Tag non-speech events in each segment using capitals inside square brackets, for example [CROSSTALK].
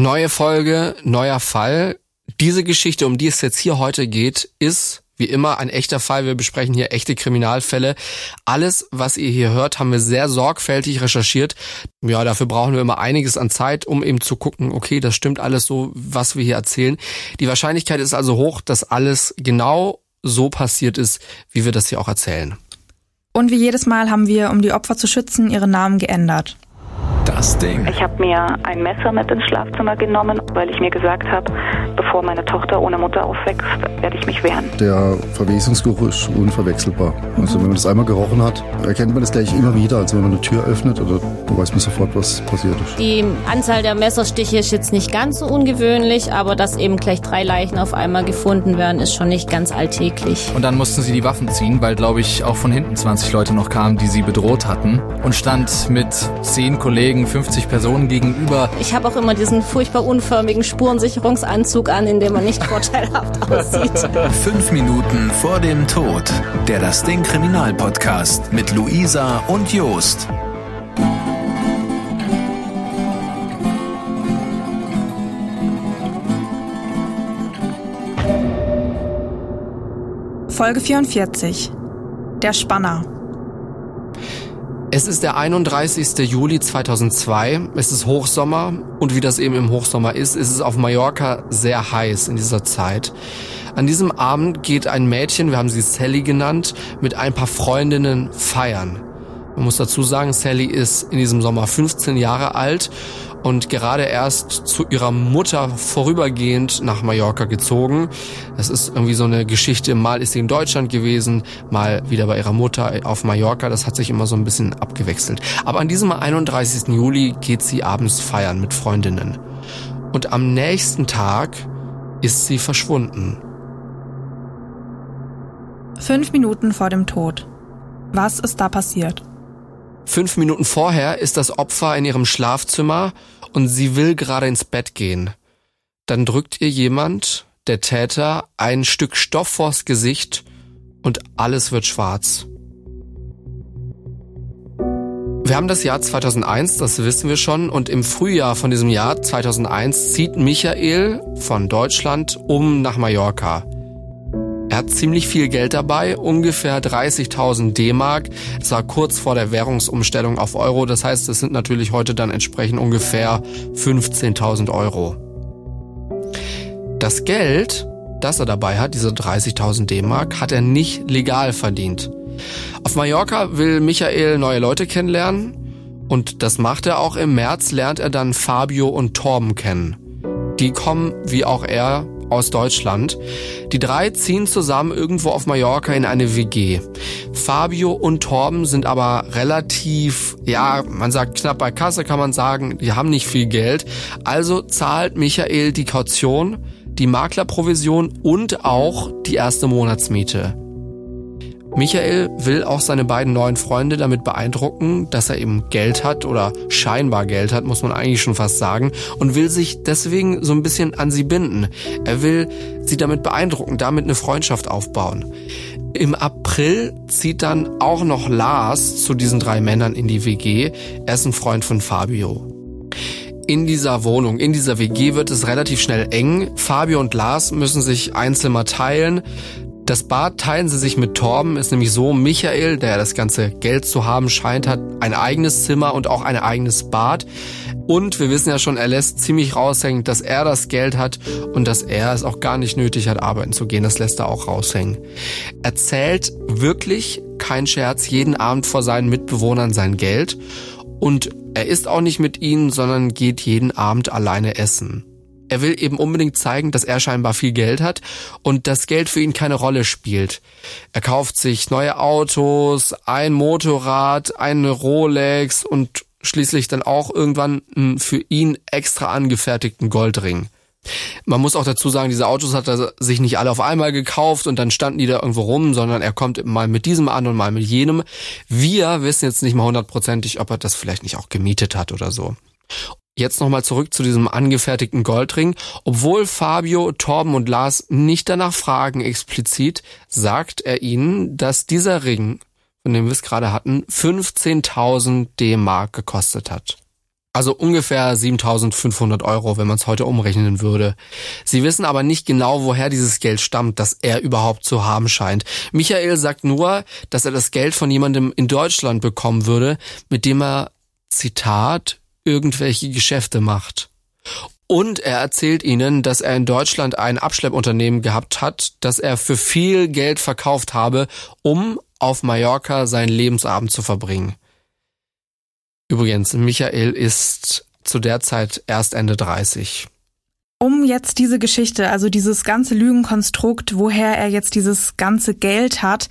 Neue Folge, neuer Fall. Diese Geschichte, um die es jetzt hier heute geht, ist wie immer ein echter Fall. Wir besprechen hier echte Kriminalfälle. Alles, was ihr hier hört, haben wir sehr sorgfältig recherchiert. Ja, dafür brauchen wir immer einiges an Zeit, um eben zu gucken, okay, das stimmt alles so, was wir hier erzählen. Die Wahrscheinlichkeit ist also hoch, dass alles genau so passiert ist, wie wir das hier auch erzählen. Und wie jedes Mal haben wir, um die Opfer zu schützen, ihre Namen geändert. Das Ding. Ich habe mir ein Messer mit ins Schlafzimmer genommen, weil ich mir gesagt habe, bevor meine Tochter ohne Mutter aufwächst, werde ich mich wehren. Der Verwesungsgeruch ist unverwechselbar. Also wenn man das einmal gerochen hat, erkennt man das gleich immer wieder. Also wenn man eine Tür öffnet, oder dann weiß man sofort, was passiert ist. Die Anzahl der Messerstiche ist jetzt nicht ganz so ungewöhnlich, aber dass eben gleich drei Leichen auf einmal gefunden werden, ist schon nicht ganz alltäglich. Und dann mussten sie die Waffen ziehen, weil, glaube ich, auch von hinten 20 Leute noch kamen, die sie bedroht hatten. Und stand mit zehn Kollegen, 50 Personen gegenüber. Ich habe auch immer diesen furchtbar unförmigen Spurensicherungsanzug an, in dem man nicht [LAUGHS] vorteilhaft aussieht. Fünf Minuten vor dem Tod. Der Das Ding Kriminalpodcast mit Luisa und Jost. Folge 44. Der Spanner. Es ist der 31. Juli 2002. Es ist Hochsommer und wie das eben im Hochsommer ist, ist es auf Mallorca sehr heiß in dieser Zeit. An diesem Abend geht ein Mädchen, wir haben sie Sally genannt, mit ein paar Freundinnen feiern. Man muss dazu sagen, Sally ist in diesem Sommer 15 Jahre alt und gerade erst zu ihrer Mutter vorübergehend nach Mallorca gezogen. Das ist irgendwie so eine Geschichte, mal ist sie in Deutschland gewesen, mal wieder bei ihrer Mutter auf Mallorca. Das hat sich immer so ein bisschen abgewechselt. Aber an diesem 31. Juli geht sie abends feiern mit Freundinnen. Und am nächsten Tag ist sie verschwunden. Fünf Minuten vor dem Tod. Was ist da passiert? Fünf Minuten vorher ist das Opfer in ihrem Schlafzimmer und sie will gerade ins Bett gehen. Dann drückt ihr jemand, der Täter, ein Stück Stoff vors Gesicht und alles wird schwarz. Wir haben das Jahr 2001, das wissen wir schon, und im Frühjahr von diesem Jahr 2001 zieht Michael von Deutschland um nach Mallorca. Er hat ziemlich viel Geld dabei, ungefähr 30.000 D-Mark. Das war kurz vor der Währungsumstellung auf Euro. Das heißt, es sind natürlich heute dann entsprechend ungefähr 15.000 Euro. Das Geld, das er dabei hat, diese 30.000 D-Mark, hat er nicht legal verdient. Auf Mallorca will Michael neue Leute kennenlernen und das macht er auch. Im März lernt er dann Fabio und Torben kennen. Die kommen, wie auch er, aus Deutschland. Die drei ziehen zusammen irgendwo auf Mallorca in eine WG. Fabio und Torben sind aber relativ, ja, man sagt knapp bei Kasse, kann man sagen, die haben nicht viel Geld. Also zahlt Michael die Kaution, die Maklerprovision und auch die erste Monatsmiete. Michael will auch seine beiden neuen Freunde damit beeindrucken, dass er eben Geld hat oder scheinbar Geld hat, muss man eigentlich schon fast sagen, und will sich deswegen so ein bisschen an sie binden. Er will sie damit beeindrucken, damit eine Freundschaft aufbauen. Im April zieht dann auch noch Lars zu diesen drei Männern in die WG. Er ist ein Freund von Fabio. In dieser Wohnung, in dieser WG wird es relativ schnell eng. Fabio und Lars müssen sich ein Zimmer teilen. Das Bad teilen sie sich mit Torben, ist nämlich so, Michael, der das ganze Geld zu haben scheint, hat ein eigenes Zimmer und auch ein eigenes Bad. Und wir wissen ja schon, er lässt ziemlich raushängen, dass er das Geld hat und dass er es auch gar nicht nötig hat, arbeiten zu gehen. Das lässt er auch raushängen. Er zählt wirklich, kein Scherz, jeden Abend vor seinen Mitbewohnern sein Geld. Und er isst auch nicht mit ihnen, sondern geht jeden Abend alleine essen. Er will eben unbedingt zeigen, dass er scheinbar viel Geld hat und das Geld für ihn keine Rolle spielt. Er kauft sich neue Autos, ein Motorrad, eine Rolex und schließlich dann auch irgendwann einen für ihn extra angefertigten Goldring. Man muss auch dazu sagen, diese Autos hat er sich nicht alle auf einmal gekauft und dann standen die da irgendwo rum, sondern er kommt mal mit diesem an und mal mit jenem. Wir wissen jetzt nicht mal hundertprozentig, ob er das vielleicht nicht auch gemietet hat oder so. Jetzt nochmal zurück zu diesem angefertigten Goldring. Obwohl Fabio, Torben und Lars nicht danach fragen explizit, sagt er ihnen, dass dieser Ring, von dem wir es gerade hatten, 15.000 D-Mark gekostet hat. Also ungefähr 7500 Euro, wenn man es heute umrechnen würde. Sie wissen aber nicht genau, woher dieses Geld stammt, das er überhaupt zu haben scheint. Michael sagt nur, dass er das Geld von jemandem in Deutschland bekommen würde, mit dem er, Zitat, irgendwelche Geschäfte macht. Und er erzählt ihnen, dass er in Deutschland ein Abschleppunternehmen gehabt hat, das er für viel Geld verkauft habe, um auf Mallorca seinen Lebensabend zu verbringen. Übrigens, Michael ist zu der Zeit erst Ende 30. Um jetzt diese Geschichte, also dieses ganze Lügenkonstrukt, woher er jetzt dieses ganze Geld hat,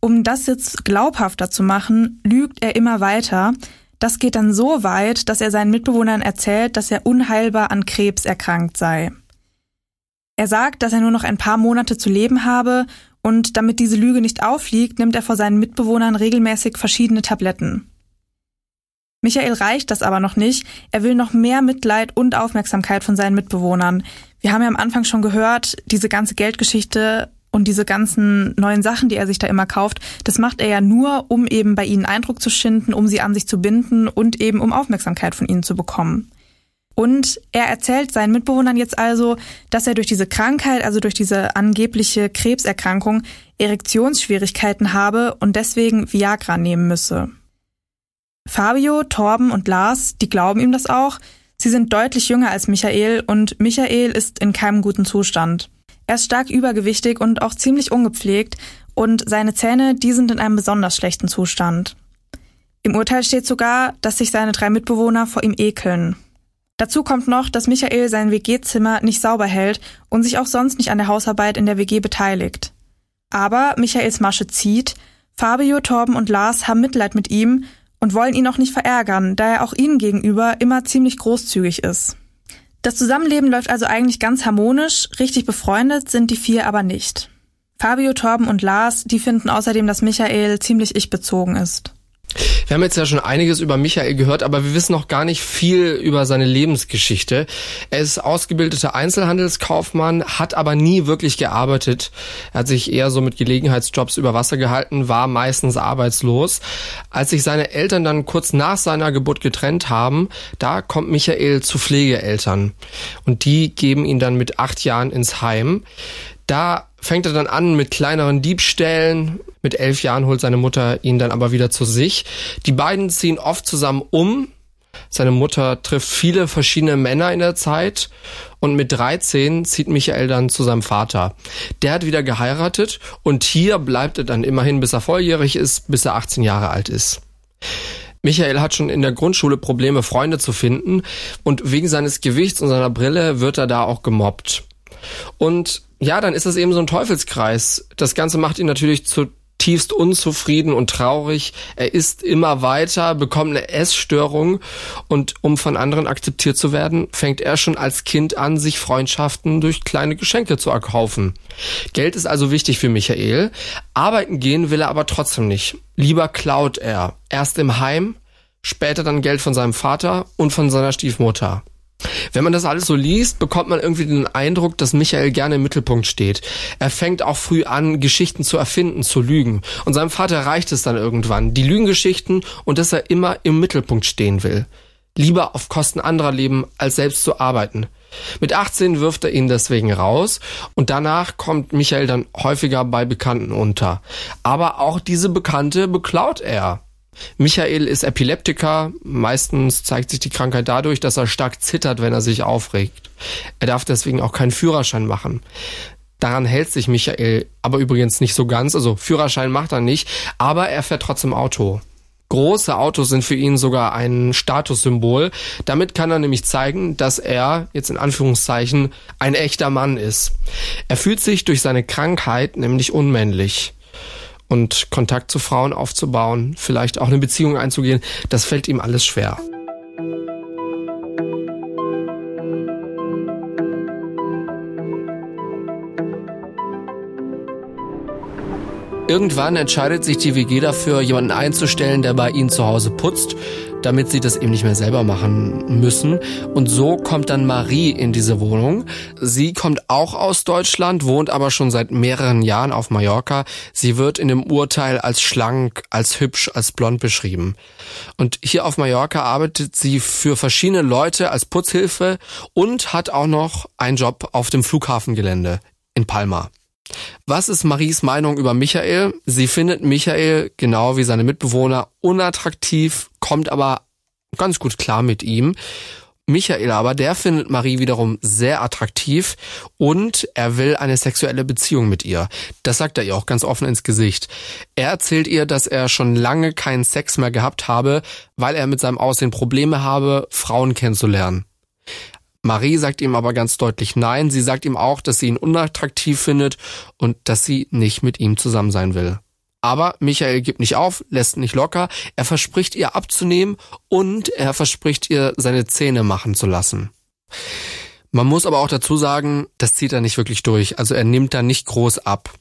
um das jetzt glaubhafter zu machen, lügt er immer weiter. Das geht dann so weit, dass er seinen Mitbewohnern erzählt, dass er unheilbar an Krebs erkrankt sei. Er sagt, dass er nur noch ein paar Monate zu leben habe und damit diese Lüge nicht auffliegt, nimmt er vor seinen Mitbewohnern regelmäßig verschiedene Tabletten. Michael reicht das aber noch nicht. Er will noch mehr Mitleid und Aufmerksamkeit von seinen Mitbewohnern. Wir haben ja am Anfang schon gehört, diese ganze Geldgeschichte und diese ganzen neuen Sachen, die er sich da immer kauft, das macht er ja nur, um eben bei ihnen Eindruck zu schinden, um sie an sich zu binden und eben um Aufmerksamkeit von ihnen zu bekommen. Und er erzählt seinen Mitbewohnern jetzt also, dass er durch diese Krankheit, also durch diese angebliche Krebserkrankung, Erektionsschwierigkeiten habe und deswegen Viagra nehmen müsse. Fabio, Torben und Lars, die glauben ihm das auch. Sie sind deutlich jünger als Michael und Michael ist in keinem guten Zustand. Er ist stark übergewichtig und auch ziemlich ungepflegt und seine Zähne, die sind in einem besonders schlechten Zustand. Im Urteil steht sogar, dass sich seine drei Mitbewohner vor ihm ekeln. Dazu kommt noch, dass Michael sein WG-Zimmer nicht sauber hält und sich auch sonst nicht an der Hausarbeit in der WG beteiligt. Aber Michaels Masche zieht, Fabio, Torben und Lars haben Mitleid mit ihm und wollen ihn auch nicht verärgern, da er auch ihnen gegenüber immer ziemlich großzügig ist. Das Zusammenleben läuft also eigentlich ganz harmonisch, richtig befreundet sind die vier aber nicht. Fabio, Torben und Lars, die finden außerdem, dass Michael ziemlich ich-bezogen ist. Wir haben jetzt ja schon einiges über Michael gehört, aber wir wissen noch gar nicht viel über seine Lebensgeschichte. Er ist ausgebildeter Einzelhandelskaufmann, hat aber nie wirklich gearbeitet. Er hat sich eher so mit Gelegenheitsjobs über Wasser gehalten, war meistens arbeitslos. Als sich seine Eltern dann kurz nach seiner Geburt getrennt haben, da kommt Michael zu Pflegeeltern. Und die geben ihn dann mit acht Jahren ins Heim. Da fängt er dann an mit kleineren Diebstählen. Mit elf Jahren holt seine Mutter ihn dann aber wieder zu sich. Die beiden ziehen oft zusammen um. Seine Mutter trifft viele verschiedene Männer in der Zeit und mit 13 zieht Michael dann zu seinem Vater. Der hat wieder geheiratet und hier bleibt er dann immerhin, bis er volljährig ist, bis er 18 Jahre alt ist. Michael hat schon in der Grundschule Probleme, Freunde zu finden und wegen seines Gewichts und seiner Brille wird er da auch gemobbt. Und ja, dann ist das eben so ein Teufelskreis. Das Ganze macht ihn natürlich zutiefst unzufrieden und traurig. Er isst immer weiter, bekommt eine Essstörung und um von anderen akzeptiert zu werden, fängt er schon als Kind an, sich Freundschaften durch kleine Geschenke zu erkaufen. Geld ist also wichtig für Michael. Arbeiten gehen will er aber trotzdem nicht. Lieber klaut er. Erst im Heim, später dann Geld von seinem Vater und von seiner Stiefmutter. Wenn man das alles so liest, bekommt man irgendwie den Eindruck, dass Michael gerne im Mittelpunkt steht. Er fängt auch früh an, Geschichten zu erfinden, zu lügen. Und seinem Vater reicht es dann irgendwann, die Lügengeschichten und dass er immer im Mittelpunkt stehen will. Lieber auf Kosten anderer leben, als selbst zu arbeiten. Mit 18 wirft er ihn deswegen raus und danach kommt Michael dann häufiger bei Bekannten unter. Aber auch diese Bekannte beklaut er. Michael ist Epileptiker. Meistens zeigt sich die Krankheit dadurch, dass er stark zittert, wenn er sich aufregt. Er darf deswegen auch keinen Führerschein machen. Daran hält sich Michael aber übrigens nicht so ganz. Also Führerschein macht er nicht, aber er fährt trotzdem Auto. Große Autos sind für ihn sogar ein Statussymbol. Damit kann er nämlich zeigen, dass er, jetzt in Anführungszeichen, ein echter Mann ist. Er fühlt sich durch seine Krankheit nämlich unmännlich und Kontakt zu Frauen aufzubauen, vielleicht auch eine Beziehung einzugehen, das fällt ihm alles schwer. Irgendwann entscheidet sich die WG dafür, jemanden einzustellen, der bei ihnen zu Hause putzt, damit sie das eben nicht mehr selber machen müssen. Und so kommt dann Marie in diese Wohnung. Sie kommt auch aus Deutschland, wohnt aber schon seit mehreren Jahren auf Mallorca. Sie wird in dem Urteil als schlank, als hübsch, als blond beschrieben. Und hier auf Mallorca arbeitet sie für verschiedene Leute als Putzhilfe und hat auch noch einen Job auf dem Flughafengelände in Palma. Was ist Maries Meinung über Michael? Sie findet Michael, genau wie seine Mitbewohner, unattraktiv, kommt aber ganz gut klar mit ihm. Michael aber, der findet Marie wiederum sehr attraktiv und er will eine sexuelle Beziehung mit ihr. Das sagt er ihr auch ganz offen ins Gesicht. Er erzählt ihr, dass er schon lange keinen Sex mehr gehabt habe, weil er mit seinem Aussehen Probleme habe, Frauen kennenzulernen. Marie sagt ihm aber ganz deutlich nein. Sie sagt ihm auch, dass sie ihn unattraktiv findet und dass sie nicht mit ihm zusammen sein will. Aber Michael gibt nicht auf, lässt nicht locker. Er verspricht ihr abzunehmen und er verspricht ihr seine Zähne machen zu lassen. Man muss aber auch dazu sagen, das zieht er nicht wirklich durch. Also er nimmt da nicht groß ab.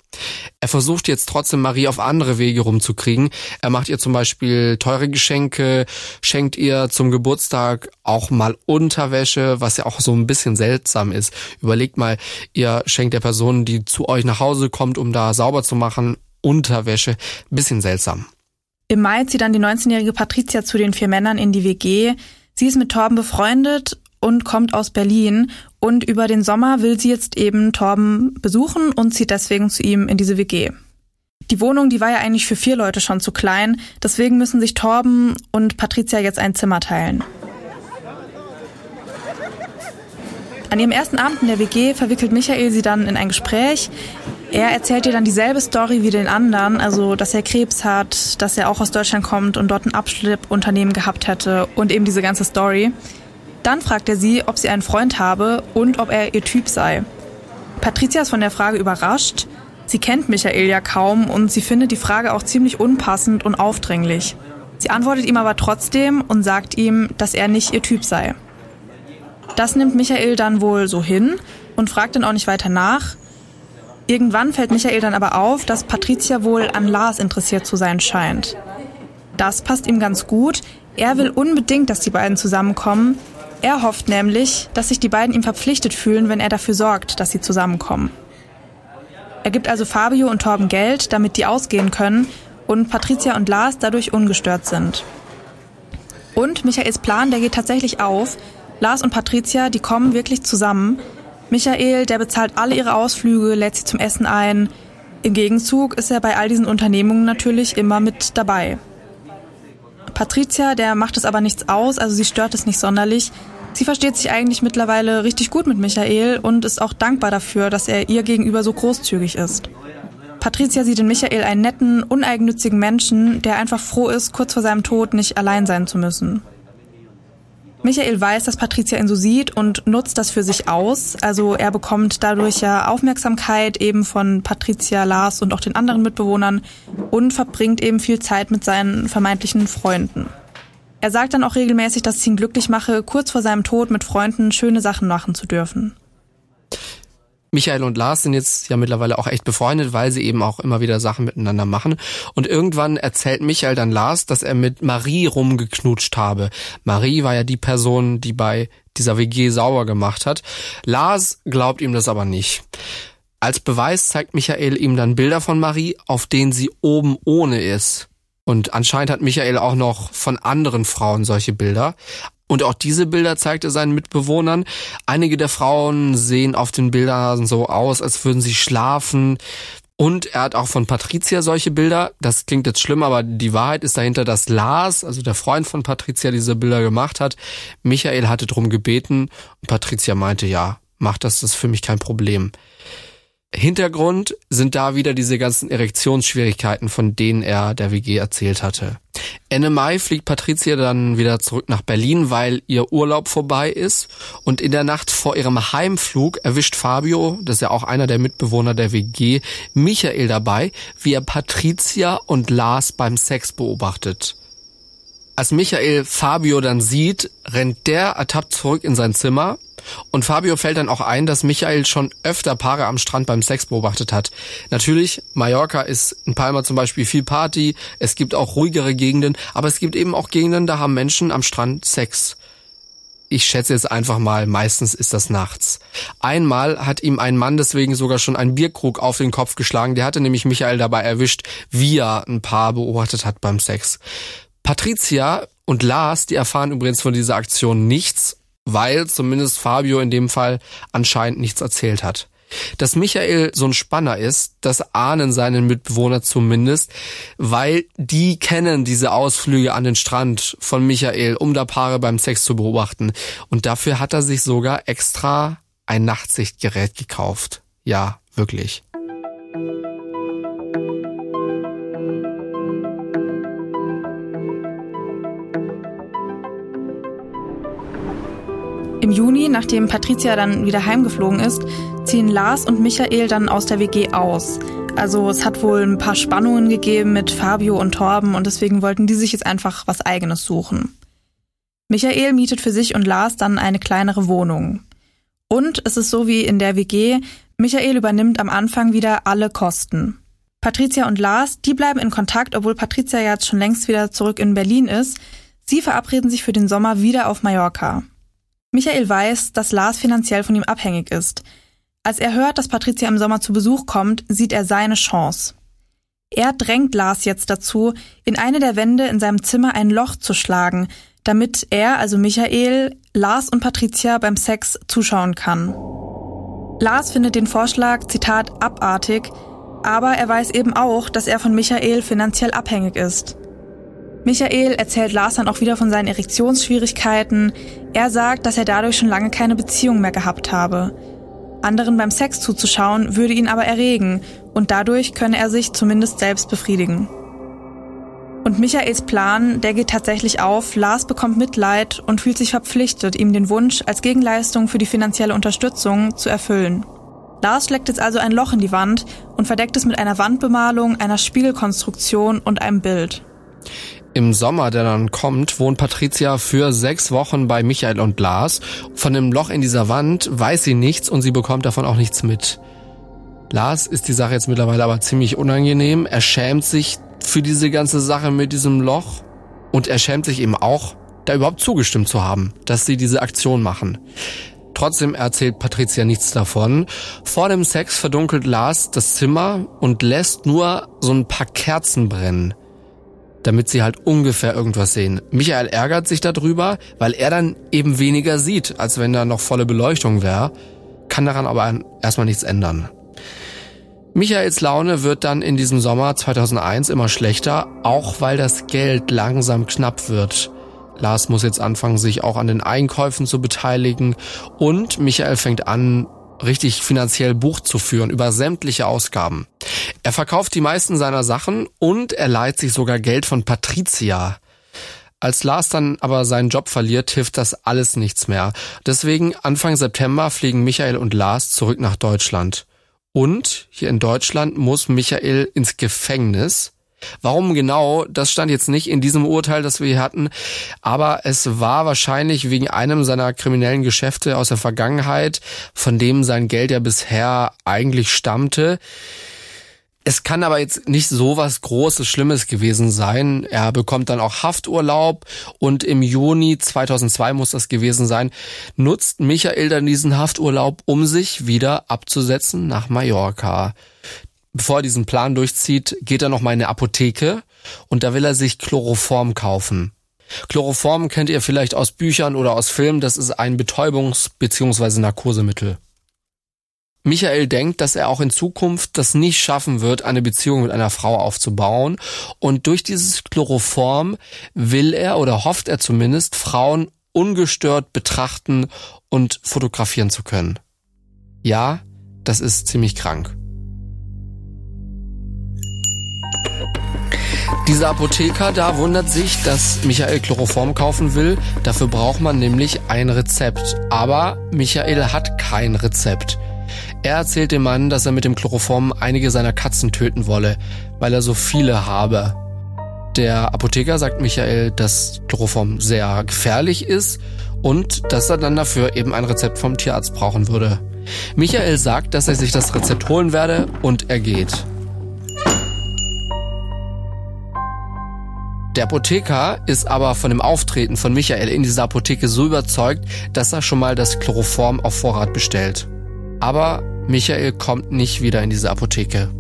Er versucht jetzt trotzdem Marie auf andere Wege rumzukriegen. Er macht ihr zum Beispiel teure Geschenke, schenkt ihr zum Geburtstag auch mal Unterwäsche, was ja auch so ein bisschen seltsam ist. Überlegt mal, ihr schenkt der Person, die zu euch nach Hause kommt, um da sauber zu machen, Unterwäsche. Bisschen seltsam. Im Mai zieht dann die 19-jährige Patricia zu den vier Männern in die WG. Sie ist mit Torben befreundet und kommt aus Berlin. Und über den Sommer will sie jetzt eben Torben besuchen und zieht deswegen zu ihm in diese WG. Die Wohnung, die war ja eigentlich für vier Leute schon zu klein. Deswegen müssen sich Torben und Patricia jetzt ein Zimmer teilen. An ihrem ersten Abend in der WG verwickelt Michael sie dann in ein Gespräch. Er erzählt ihr dann dieselbe Story wie den anderen, also dass er Krebs hat, dass er auch aus Deutschland kommt und dort ein Abschleppunternehmen gehabt hätte und eben diese ganze Story. Dann fragt er sie, ob sie einen Freund habe und ob er ihr Typ sei. Patricia ist von der Frage überrascht. Sie kennt Michael ja kaum und sie findet die Frage auch ziemlich unpassend und aufdringlich. Sie antwortet ihm aber trotzdem und sagt ihm, dass er nicht ihr Typ sei. Das nimmt Michael dann wohl so hin und fragt dann auch nicht weiter nach. Irgendwann fällt Michael dann aber auf, dass Patricia wohl an Lars interessiert zu sein scheint. Das passt ihm ganz gut. Er will unbedingt, dass die beiden zusammenkommen, er hofft nämlich, dass sich die beiden ihm verpflichtet fühlen, wenn er dafür sorgt, dass sie zusammenkommen. Er gibt also Fabio und Torben Geld, damit die ausgehen können und Patricia und Lars dadurch ungestört sind. Und Michaels Plan, der geht tatsächlich auf. Lars und Patricia, die kommen wirklich zusammen. Michael, der bezahlt alle ihre Ausflüge, lädt sie zum Essen ein. Im Gegenzug ist er bei all diesen Unternehmungen natürlich immer mit dabei. Patricia, der macht es aber nichts aus, also sie stört es nicht sonderlich. Sie versteht sich eigentlich mittlerweile richtig gut mit Michael und ist auch dankbar dafür, dass er ihr gegenüber so großzügig ist. Patricia sieht in Michael einen netten, uneigennützigen Menschen, der einfach froh ist, kurz vor seinem Tod nicht allein sein zu müssen. Michael weiß, dass Patricia ihn so sieht und nutzt das für sich aus. Also er bekommt dadurch ja Aufmerksamkeit eben von Patricia, Lars und auch den anderen Mitbewohnern und verbringt eben viel Zeit mit seinen vermeintlichen Freunden. Er sagt dann auch regelmäßig, dass es ihn glücklich mache, kurz vor seinem Tod mit Freunden schöne Sachen machen zu dürfen. Michael und Lars sind jetzt ja mittlerweile auch echt befreundet, weil sie eben auch immer wieder Sachen miteinander machen. Und irgendwann erzählt Michael dann Lars, dass er mit Marie rumgeknutscht habe. Marie war ja die Person, die bei dieser WG sauber gemacht hat. Lars glaubt ihm das aber nicht. Als Beweis zeigt Michael ihm dann Bilder von Marie, auf denen sie oben ohne ist. Und anscheinend hat Michael auch noch von anderen Frauen solche Bilder. Und auch diese Bilder zeigt er seinen Mitbewohnern. Einige der Frauen sehen auf den Bildern so aus, als würden sie schlafen. Und er hat auch von Patricia solche Bilder. Das klingt jetzt schlimm, aber die Wahrheit ist dahinter, dass Lars, also der Freund von Patricia, diese Bilder gemacht hat. Michael hatte drum gebeten und Patricia meinte, ja, mach das, das ist für mich kein Problem. Hintergrund sind da wieder diese ganzen Erektionsschwierigkeiten, von denen er der WG erzählt hatte. Ende Mai fliegt Patricia dann wieder zurück nach Berlin, weil ihr Urlaub vorbei ist. Und in der Nacht vor ihrem Heimflug erwischt Fabio, das ist ja auch einer der Mitbewohner der WG, Michael dabei, wie er Patricia und Lars beim Sex beobachtet. Als Michael Fabio dann sieht, rennt der ertappt zurück in sein Zimmer Und Fabio fällt dann auch ein, dass Michael schon öfter Paare am Strand beim Sex beobachtet hat. Natürlich, Mallorca ist in Palma zum Beispiel viel Party, es gibt auch ruhigere Gegenden, aber es gibt eben auch Gegenden, da haben Menschen am Strand Sex. Ich schätze jetzt einfach mal, meistens ist das nachts. Einmal hat ihm ein Mann deswegen sogar schon einen Bierkrug auf den Kopf geschlagen. Der hatte nämlich Michael dabei erwischt, wie er ein Paar beobachtet hat beim Sex. Patricia und Lars, die erfahren übrigens von dieser Aktion nichts weil zumindest Fabio in dem Fall anscheinend nichts erzählt hat. Dass Michael so ein Spanner ist, das ahnen seine Mitbewohner zumindest, weil die kennen diese Ausflüge an den Strand von Michael, um da Paare beim Sex zu beobachten. Und dafür hat er sich sogar extra ein Nachtsichtgerät gekauft. Ja, wirklich. Im Juni, nachdem Patricia dann wieder heimgeflogen ist, ziehen Lars und Michael dann aus der WG aus. Also es hat wohl ein paar Spannungen gegeben mit Fabio und Torben und deswegen wollten die sich jetzt einfach was eigenes suchen. Michael mietet für sich und Lars dann eine kleinere Wohnung. Und es ist so wie in der WG, Michael übernimmt am Anfang wieder alle Kosten. Patricia und Lars, die bleiben in Kontakt, obwohl Patricia jetzt schon längst wieder zurück in Berlin ist. Sie verabreden sich für den Sommer wieder auf Mallorca. Michael weiß, dass Lars finanziell von ihm abhängig ist. Als er hört, dass Patricia im Sommer zu Besuch kommt, sieht er seine Chance. Er drängt Lars jetzt dazu, in eine der Wände in seinem Zimmer ein Loch zu schlagen, damit er, also Michael, Lars und Patricia beim Sex zuschauen kann. Lars findet den Vorschlag, Zitat, abartig, aber er weiß eben auch, dass er von Michael finanziell abhängig ist. Michael erzählt Lars dann auch wieder von seinen Erektionsschwierigkeiten. Er sagt, dass er dadurch schon lange keine Beziehung mehr gehabt habe. Anderen beim Sex zuzuschauen würde ihn aber erregen und dadurch könne er sich zumindest selbst befriedigen. Und Michaels Plan, der geht tatsächlich auf. Lars bekommt Mitleid und fühlt sich verpflichtet, ihm den Wunsch als Gegenleistung für die finanzielle Unterstützung zu erfüllen. Lars schlägt jetzt also ein Loch in die Wand und verdeckt es mit einer Wandbemalung, einer Spiegelkonstruktion und einem Bild. Im Sommer, der dann kommt, wohnt Patricia für sechs Wochen bei Michael und Lars. Von dem Loch in dieser Wand weiß sie nichts und sie bekommt davon auch nichts mit. Lars ist die Sache jetzt mittlerweile aber ziemlich unangenehm. Er schämt sich für diese ganze Sache mit diesem Loch und er schämt sich eben auch, da überhaupt zugestimmt zu haben, dass sie diese Aktion machen. Trotzdem erzählt Patricia nichts davon. Vor dem Sex verdunkelt Lars das Zimmer und lässt nur so ein paar Kerzen brennen damit sie halt ungefähr irgendwas sehen. Michael ärgert sich darüber, weil er dann eben weniger sieht, als wenn da noch volle Beleuchtung wäre, kann daran aber erstmal nichts ändern. Michaels Laune wird dann in diesem Sommer 2001 immer schlechter, auch weil das Geld langsam knapp wird. Lars muss jetzt anfangen, sich auch an den Einkäufen zu beteiligen und Michael fängt an, richtig finanziell Buch zu führen über sämtliche Ausgaben. Er verkauft die meisten seiner Sachen und er leiht sich sogar Geld von Patricia. Als Lars dann aber seinen Job verliert, hilft das alles nichts mehr. Deswegen Anfang September fliegen Michael und Lars zurück nach Deutschland. Und hier in Deutschland muss Michael ins Gefängnis, Warum genau, das stand jetzt nicht in diesem Urteil, das wir hier hatten, aber es war wahrscheinlich wegen einem seiner kriminellen Geschäfte aus der Vergangenheit, von dem sein Geld ja bisher eigentlich stammte. Es kann aber jetzt nicht so was Großes, Schlimmes gewesen sein. Er bekommt dann auch Hafturlaub und im Juni 2002 muss das gewesen sein, nutzt Michael dann diesen Hafturlaub, um sich wieder abzusetzen nach Mallorca bevor er diesen Plan durchzieht, geht er noch mal in eine Apotheke und da will er sich Chloroform kaufen. Chloroform kennt ihr vielleicht aus Büchern oder aus Filmen, das ist ein Betäubungs- bzw. Narkosemittel. Michael denkt, dass er auch in Zukunft das nicht schaffen wird, eine Beziehung mit einer Frau aufzubauen. Und durch dieses Chloroform will er oder hofft er zumindest, Frauen ungestört betrachten und fotografieren zu können. Ja, das ist ziemlich krank. Dieser Apotheker da wundert sich, dass Michael Chloroform kaufen will. Dafür braucht man nämlich ein Rezept. Aber Michael hat kein Rezept. Er erzählt dem Mann, dass er mit dem Chloroform einige seiner Katzen töten wolle, weil er so viele habe. Der Apotheker sagt Michael, dass Chloroform sehr gefährlich ist und dass er dann dafür eben ein Rezept vom Tierarzt brauchen würde. Michael sagt, dass er sich das Rezept holen werde und er geht. Der Apotheker ist aber von dem Auftreten von Michael in dieser Apotheke so überzeugt, dass er schon mal das Chloroform auf Vorrat bestellt. Aber Michael kommt nicht wieder in diese Apotheke.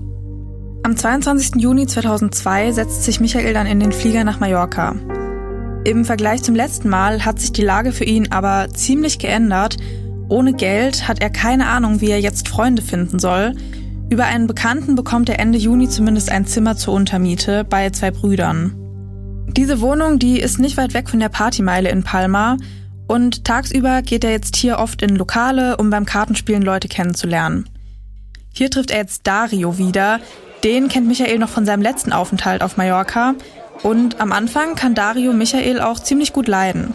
Am 22. Juni 2002 setzt sich Michael dann in den Flieger nach Mallorca. Im Vergleich zum letzten Mal hat sich die Lage für ihn aber ziemlich geändert. Ohne Geld hat er keine Ahnung, wie er jetzt Freunde finden soll. Über einen Bekannten bekommt er Ende Juni zumindest ein Zimmer zur Untermiete bei zwei Brüdern. Diese Wohnung, die ist nicht weit weg von der Partymeile in Palma und tagsüber geht er jetzt hier oft in Lokale, um beim Kartenspielen Leute kennenzulernen. Hier trifft er jetzt Dario wieder. Den kennt Michael noch von seinem letzten Aufenthalt auf Mallorca und am Anfang kann Dario Michael auch ziemlich gut leiden.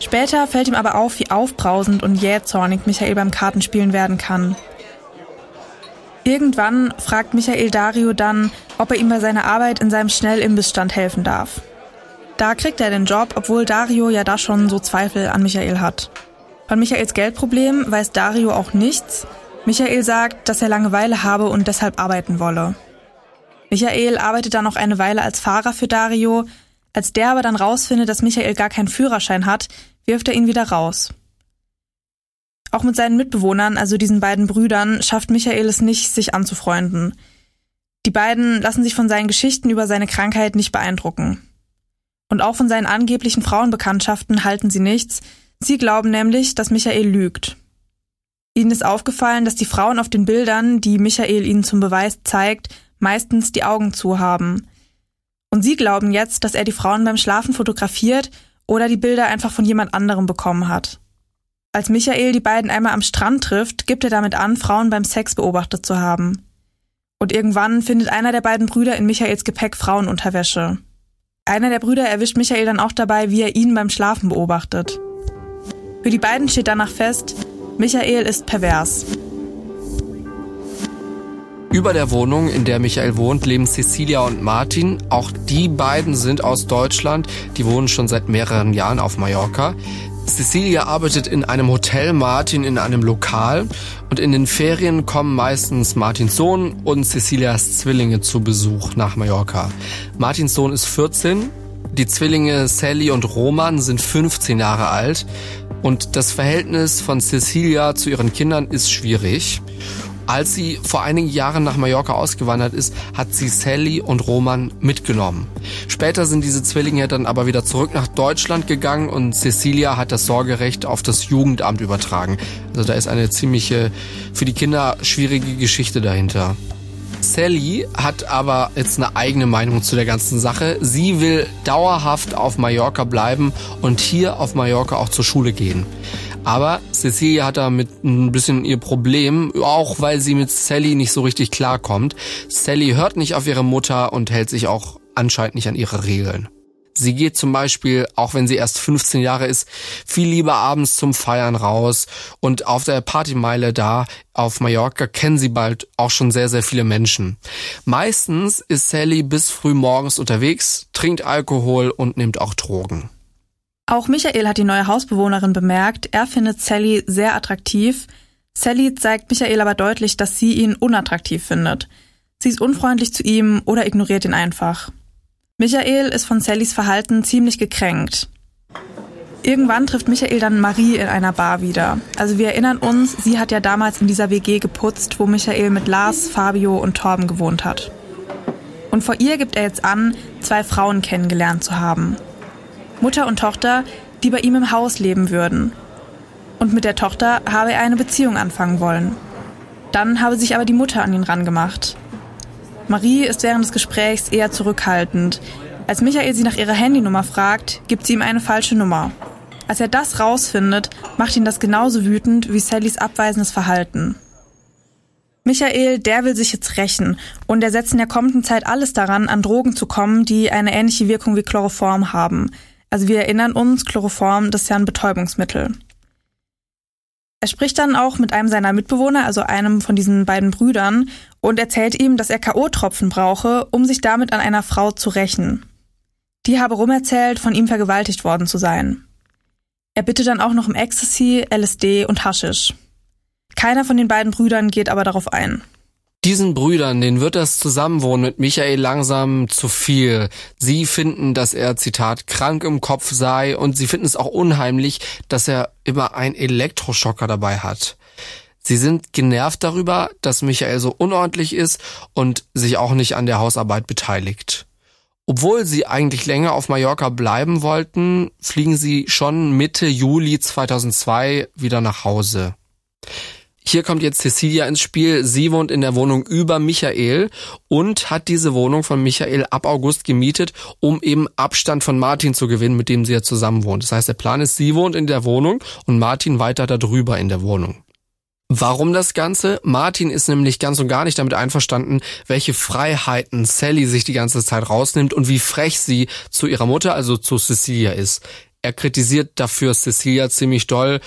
Später fällt ihm aber auf, wie aufbrausend und jähzornig Michael beim Kartenspielen werden kann. Irgendwann fragt Michael Dario dann, ob er ihm bei seiner Arbeit in seinem Schnellimbissstand helfen darf. Da kriegt er den Job, obwohl Dario ja da schon so Zweifel an Michael hat. Von Michaels Geldproblem weiß Dario auch nichts. Michael sagt, dass er Langeweile habe und deshalb arbeiten wolle. Michael arbeitet dann noch eine Weile als Fahrer für Dario. Als der aber dann rausfindet, dass Michael gar keinen Führerschein hat, wirft er ihn wieder raus. Auch mit seinen Mitbewohnern, also diesen beiden Brüdern, schafft Michael es nicht, sich anzufreunden. Die beiden lassen sich von seinen Geschichten über seine Krankheit nicht beeindrucken. Und auch von seinen angeblichen Frauenbekanntschaften halten sie nichts. Sie glauben nämlich, dass Michael lügt. Ihnen ist aufgefallen, dass die Frauen auf den Bildern, die Michael ihnen zum Beweis zeigt, meistens die Augen zu haben. Und sie glauben jetzt, dass er die Frauen beim Schlafen fotografiert oder die Bilder einfach von jemand anderem bekommen hat. Als Michael die beiden einmal am Strand trifft, gibt er damit an, Frauen beim Sex beobachtet zu haben. Und irgendwann findet einer der beiden Brüder in Michaels Gepäck Frauenunterwäsche. Einer der Brüder erwischt Michael dann auch dabei, wie er ihn beim Schlafen beobachtet. Für die beiden steht danach fest, Michael ist pervers. Über der Wohnung, in der Michael wohnt, leben Cecilia und Martin. Auch die beiden sind aus Deutschland. Die wohnen schon seit mehreren Jahren auf Mallorca. Cecilia arbeitet in einem Hotel, Martin in einem Lokal und in den Ferien kommen meistens Martins Sohn und Cecilias Zwillinge zu Besuch nach Mallorca. Martins Sohn ist 14, die Zwillinge Sally und Roman sind 15 Jahre alt und das Verhältnis von Cecilia zu ihren Kindern ist schwierig. Als sie vor einigen Jahren nach Mallorca ausgewandert ist, hat sie Sally und Roman mitgenommen. Später sind diese Zwillinge dann aber wieder zurück nach Deutschland gegangen und Cecilia hat das Sorgerecht auf das Jugendamt übertragen. Also da ist eine ziemliche, für die Kinder schwierige Geschichte dahinter. Sally hat aber jetzt eine eigene Meinung zu der ganzen Sache. Sie will dauerhaft auf Mallorca bleiben und hier auf Mallorca auch zur Schule gehen. Aber Cecilia hat damit ein bisschen ihr Problem, auch weil sie mit Sally nicht so richtig klarkommt. Sally hört nicht auf ihre Mutter und hält sich auch anscheinend nicht an ihre Regeln. Sie geht zum Beispiel, auch wenn sie erst 15 Jahre ist, viel lieber abends zum Feiern raus und auf der Partymeile da auf Mallorca kennen sie bald auch schon sehr, sehr viele Menschen. Meistens ist Sally bis früh morgens unterwegs, trinkt Alkohol und nimmt auch Drogen. Auch Michael hat die neue Hausbewohnerin bemerkt. Er findet Sally sehr attraktiv. Sally zeigt Michael aber deutlich, dass sie ihn unattraktiv findet. Sie ist unfreundlich zu ihm oder ignoriert ihn einfach. Michael ist von Sallys Verhalten ziemlich gekränkt. Irgendwann trifft Michael dann Marie in einer Bar wieder. Also wir erinnern uns, sie hat ja damals in dieser WG geputzt, wo Michael mit Lars, Fabio und Torben gewohnt hat. Und vor ihr gibt er jetzt an, zwei Frauen kennengelernt zu haben. Mutter und Tochter, die bei ihm im Haus leben würden. Und mit der Tochter habe er eine Beziehung anfangen wollen. Dann habe sich aber die Mutter an ihn rangemacht. Marie ist während des Gesprächs eher zurückhaltend. Als Michael sie nach ihrer Handynummer fragt, gibt sie ihm eine falsche Nummer. Als er das rausfindet, macht ihn das genauso wütend wie Sallys abweisendes Verhalten. Michael, der will sich jetzt rächen und er setzt in der kommenden Zeit alles daran, an Drogen zu kommen, die eine ähnliche Wirkung wie Chloroform haben. Also wir erinnern uns, Chloroform, das ist ja ein Betäubungsmittel. Er spricht dann auch mit einem seiner Mitbewohner, also einem von diesen beiden Brüdern, und erzählt ihm, dass er K.O.-Tropfen brauche, um sich damit an einer Frau zu rächen. Die habe rumerzählt, von ihm vergewaltigt worden zu sein. Er bittet dann auch noch um Ecstasy, LSD und Haschisch. Keiner von den beiden Brüdern geht aber darauf ein. Diesen Brüdern, denen wird das Zusammenwohnen mit Michael langsam zu viel. Sie finden, dass er, Zitat, krank im Kopf sei und sie finden es auch unheimlich, dass er immer einen Elektroschocker dabei hat. Sie sind genervt darüber, dass Michael so unordentlich ist und sich auch nicht an der Hausarbeit beteiligt. Obwohl sie eigentlich länger auf Mallorca bleiben wollten, fliegen sie schon Mitte Juli 2002 wieder nach Hause. Hier kommt jetzt Cecilia ins Spiel. Sie wohnt in der Wohnung über Michael und hat diese Wohnung von Michael ab August gemietet, um eben Abstand von Martin zu gewinnen, mit dem sie ja zusammen wohnt. Das heißt, der Plan ist, sie wohnt in der Wohnung und Martin weiter darüber in der Wohnung. Warum das Ganze? Martin ist nämlich ganz und gar nicht damit einverstanden, welche Freiheiten Sally sich die ganze Zeit rausnimmt und wie frech sie zu ihrer Mutter, also zu Cecilia ist. Er kritisiert dafür Cecilia ziemlich doll.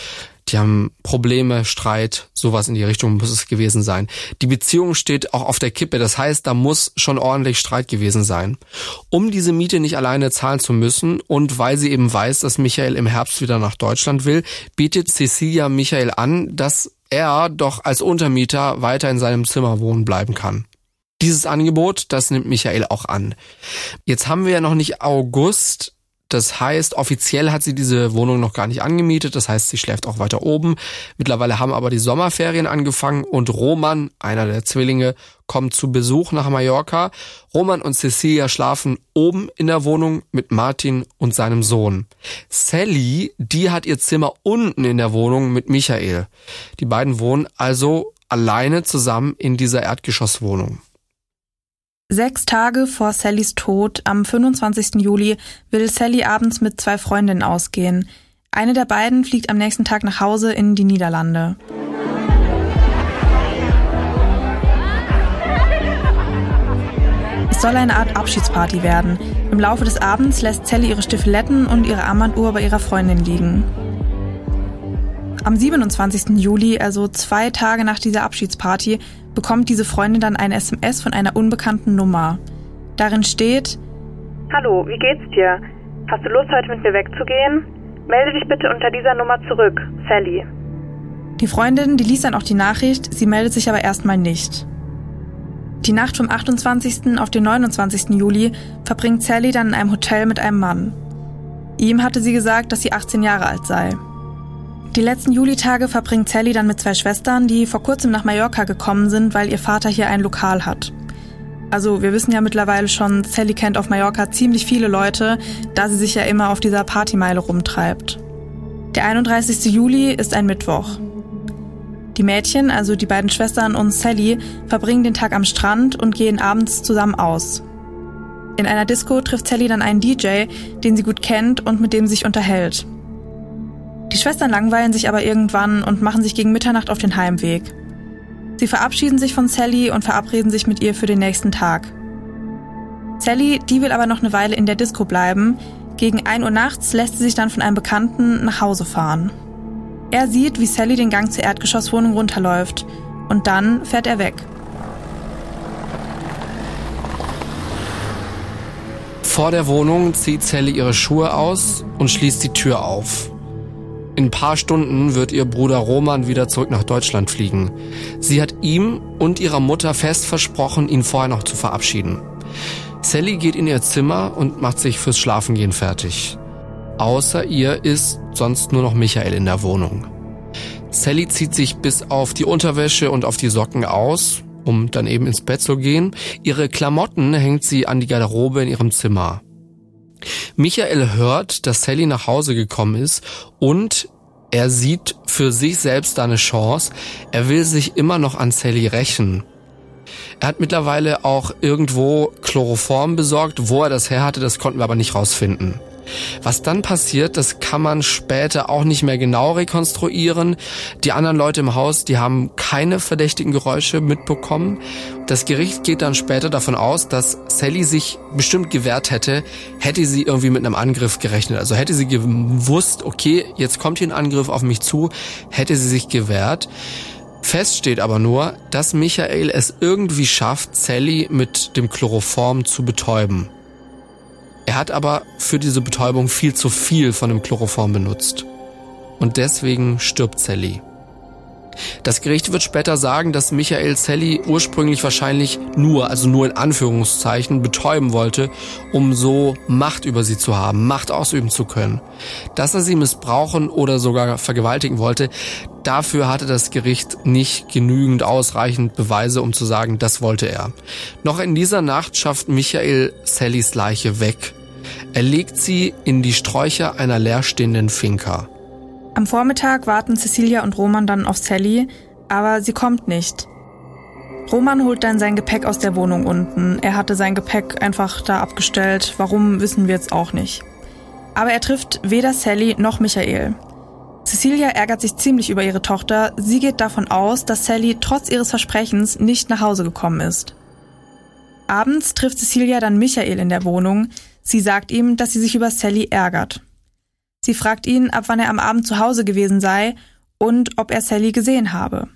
Die haben Probleme, Streit, sowas in die Richtung muss es gewesen sein. Die Beziehung steht auch auf der Kippe, das heißt, da muss schon ordentlich Streit gewesen sein. Um diese Miete nicht alleine zahlen zu müssen und weil sie eben weiß, dass Michael im Herbst wieder nach Deutschland will, bietet Cecilia Michael an, dass er doch als Untermieter weiter in seinem Zimmer wohnen bleiben kann. Dieses Angebot, das nimmt Michael auch an. Jetzt haben wir ja noch nicht August, das heißt, offiziell hat sie diese Wohnung noch gar nicht angemietet. Das heißt, sie schläft auch weiter oben. Mittlerweile haben aber die Sommerferien angefangen und Roman, einer der Zwillinge, kommt zu Besuch nach Mallorca. Roman und Cecilia schlafen oben in der Wohnung mit Martin und seinem Sohn. Sally, die hat ihr Zimmer unten in der Wohnung mit Michael. Die beiden wohnen also alleine zusammen in dieser Erdgeschosswohnung. Sechs Tage vor Sallys Tod, am 25. Juli, will Sally abends mit zwei Freundinnen ausgehen. Eine der beiden fliegt am nächsten Tag nach Hause in die Niederlande. Es soll eine Art Abschiedsparty werden. Im Laufe des Abends lässt Sally ihre Stiefeletten und ihre Armbanduhr bei ihrer Freundin liegen. Am 27. Juli, also zwei Tage nach dieser Abschiedsparty, bekommt diese Freundin dann eine SMS von einer unbekannten Nummer. Darin steht Hallo, wie geht's dir? Hast du Lust, heute mit mir wegzugehen? Melde dich bitte unter dieser Nummer zurück, Sally. Die Freundin, die liest dann auch die Nachricht, sie meldet sich aber erstmal nicht. Die Nacht vom 28. auf den 29. Juli verbringt Sally dann in einem Hotel mit einem Mann. Ihm hatte sie gesagt, dass sie 18 Jahre alt sei. Die letzten Julitage verbringt Sally dann mit zwei Schwestern, die vor kurzem nach Mallorca gekommen sind, weil ihr Vater hier ein Lokal hat. Also wir wissen ja mittlerweile schon, Sally kennt auf Mallorca ziemlich viele Leute, da sie sich ja immer auf dieser Partymeile rumtreibt. Der 31. Juli ist ein Mittwoch. Die Mädchen, also die beiden Schwestern und Sally, verbringen den Tag am Strand und gehen abends zusammen aus. In einer Disco trifft Sally dann einen DJ, den sie gut kennt und mit dem sie sich unterhält. Die Schwestern langweilen sich aber irgendwann und machen sich gegen Mitternacht auf den Heimweg. Sie verabschieden sich von Sally und verabreden sich mit ihr für den nächsten Tag. Sally, die will aber noch eine Weile in der Disco bleiben. Gegen 1 Uhr nachts lässt sie sich dann von einem Bekannten nach Hause fahren. Er sieht, wie Sally den Gang zur Erdgeschosswohnung runterläuft. Und dann fährt er weg. Vor der Wohnung zieht Sally ihre Schuhe aus und schließt die Tür auf. In ein paar Stunden wird ihr Bruder Roman wieder zurück nach Deutschland fliegen. Sie hat ihm und ihrer Mutter fest versprochen, ihn vorher noch zu verabschieden. Sally geht in ihr Zimmer und macht sich fürs Schlafengehen fertig. Außer ihr ist sonst nur noch Michael in der Wohnung. Sally zieht sich bis auf die Unterwäsche und auf die Socken aus, um dann eben ins Bett zu gehen. Ihre Klamotten hängt sie an die Garderobe in ihrem Zimmer. Michael hört, dass Sally nach Hause gekommen ist und er sieht für sich selbst da eine Chance. Er will sich immer noch an Sally rächen. Er hat mittlerweile auch irgendwo Chloroform besorgt. Wo er das her hatte, das konnten wir aber nicht rausfinden. Was dann passiert, das kann man später auch nicht mehr genau rekonstruieren. Die anderen Leute im Haus, die haben keine verdächtigen Geräusche mitbekommen. Das Gericht geht dann später davon aus, dass Sally sich bestimmt gewehrt hätte, hätte sie irgendwie mit einem Angriff gerechnet. Also hätte sie gewusst, okay, jetzt kommt hier ein Angriff auf mich zu, hätte sie sich gewehrt. Fest steht aber nur, dass Michael es irgendwie schafft, Sally mit dem Chloroform zu betäuben. Er hat aber für diese Betäubung viel zu viel von dem Chloroform benutzt. und deswegen stirbt Sally. Das Gericht wird später sagen, dass Michael Sally ursprünglich wahrscheinlich nur, also nur in Anführungszeichen, betäuben wollte, um so Macht über sie zu haben, Macht ausüben zu können. Dass er sie missbrauchen oder sogar vergewaltigen wollte, dafür hatte das Gericht nicht genügend ausreichend Beweise, um zu sagen, das wollte er. Noch in dieser Nacht schafft Michael Sallys Leiche weg. Er legt sie in die Sträucher einer leerstehenden Finca. Am Vormittag warten Cecilia und Roman dann auf Sally, aber sie kommt nicht. Roman holt dann sein Gepäck aus der Wohnung unten. Er hatte sein Gepäck einfach da abgestellt. Warum, wissen wir jetzt auch nicht. Aber er trifft weder Sally noch Michael. Cecilia ärgert sich ziemlich über ihre Tochter. Sie geht davon aus, dass Sally trotz ihres Versprechens nicht nach Hause gekommen ist. Abends trifft Cecilia dann Michael in der Wohnung. Sie sagt ihm, dass sie sich über Sally ärgert. Sie fragt ihn, ab wann er am Abend zu Hause gewesen sei und ob er Sally gesehen habe.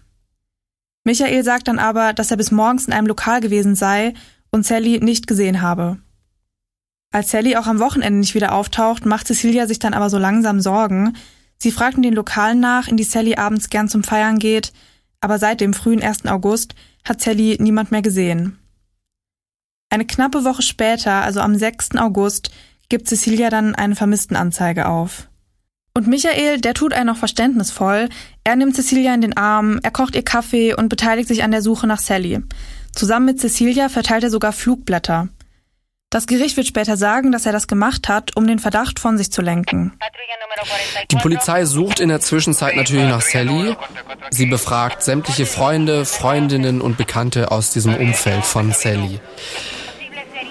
Michael sagt dann aber, dass er bis morgens in einem Lokal gewesen sei und Sally nicht gesehen habe. Als Sally auch am Wochenende nicht wieder auftaucht, macht Cecilia sich dann aber so langsam Sorgen. Sie fragt in den Lokalen nach, in die Sally abends gern zum Feiern geht, aber seit dem frühen 1. August hat Sally niemand mehr gesehen. Eine knappe Woche später, also am 6. August, gibt Cecilia dann eine Vermisstenanzeige auf. Und Michael, der tut einen noch verständnisvoll. Er nimmt Cecilia in den Arm, er kocht ihr Kaffee und beteiligt sich an der Suche nach Sally. Zusammen mit Cecilia verteilt er sogar Flugblätter. Das Gericht wird später sagen, dass er das gemacht hat, um den Verdacht von sich zu lenken. Die Polizei sucht in der Zwischenzeit natürlich nach Sally. Sie befragt sämtliche Freunde, Freundinnen und Bekannte aus diesem Umfeld von Sally.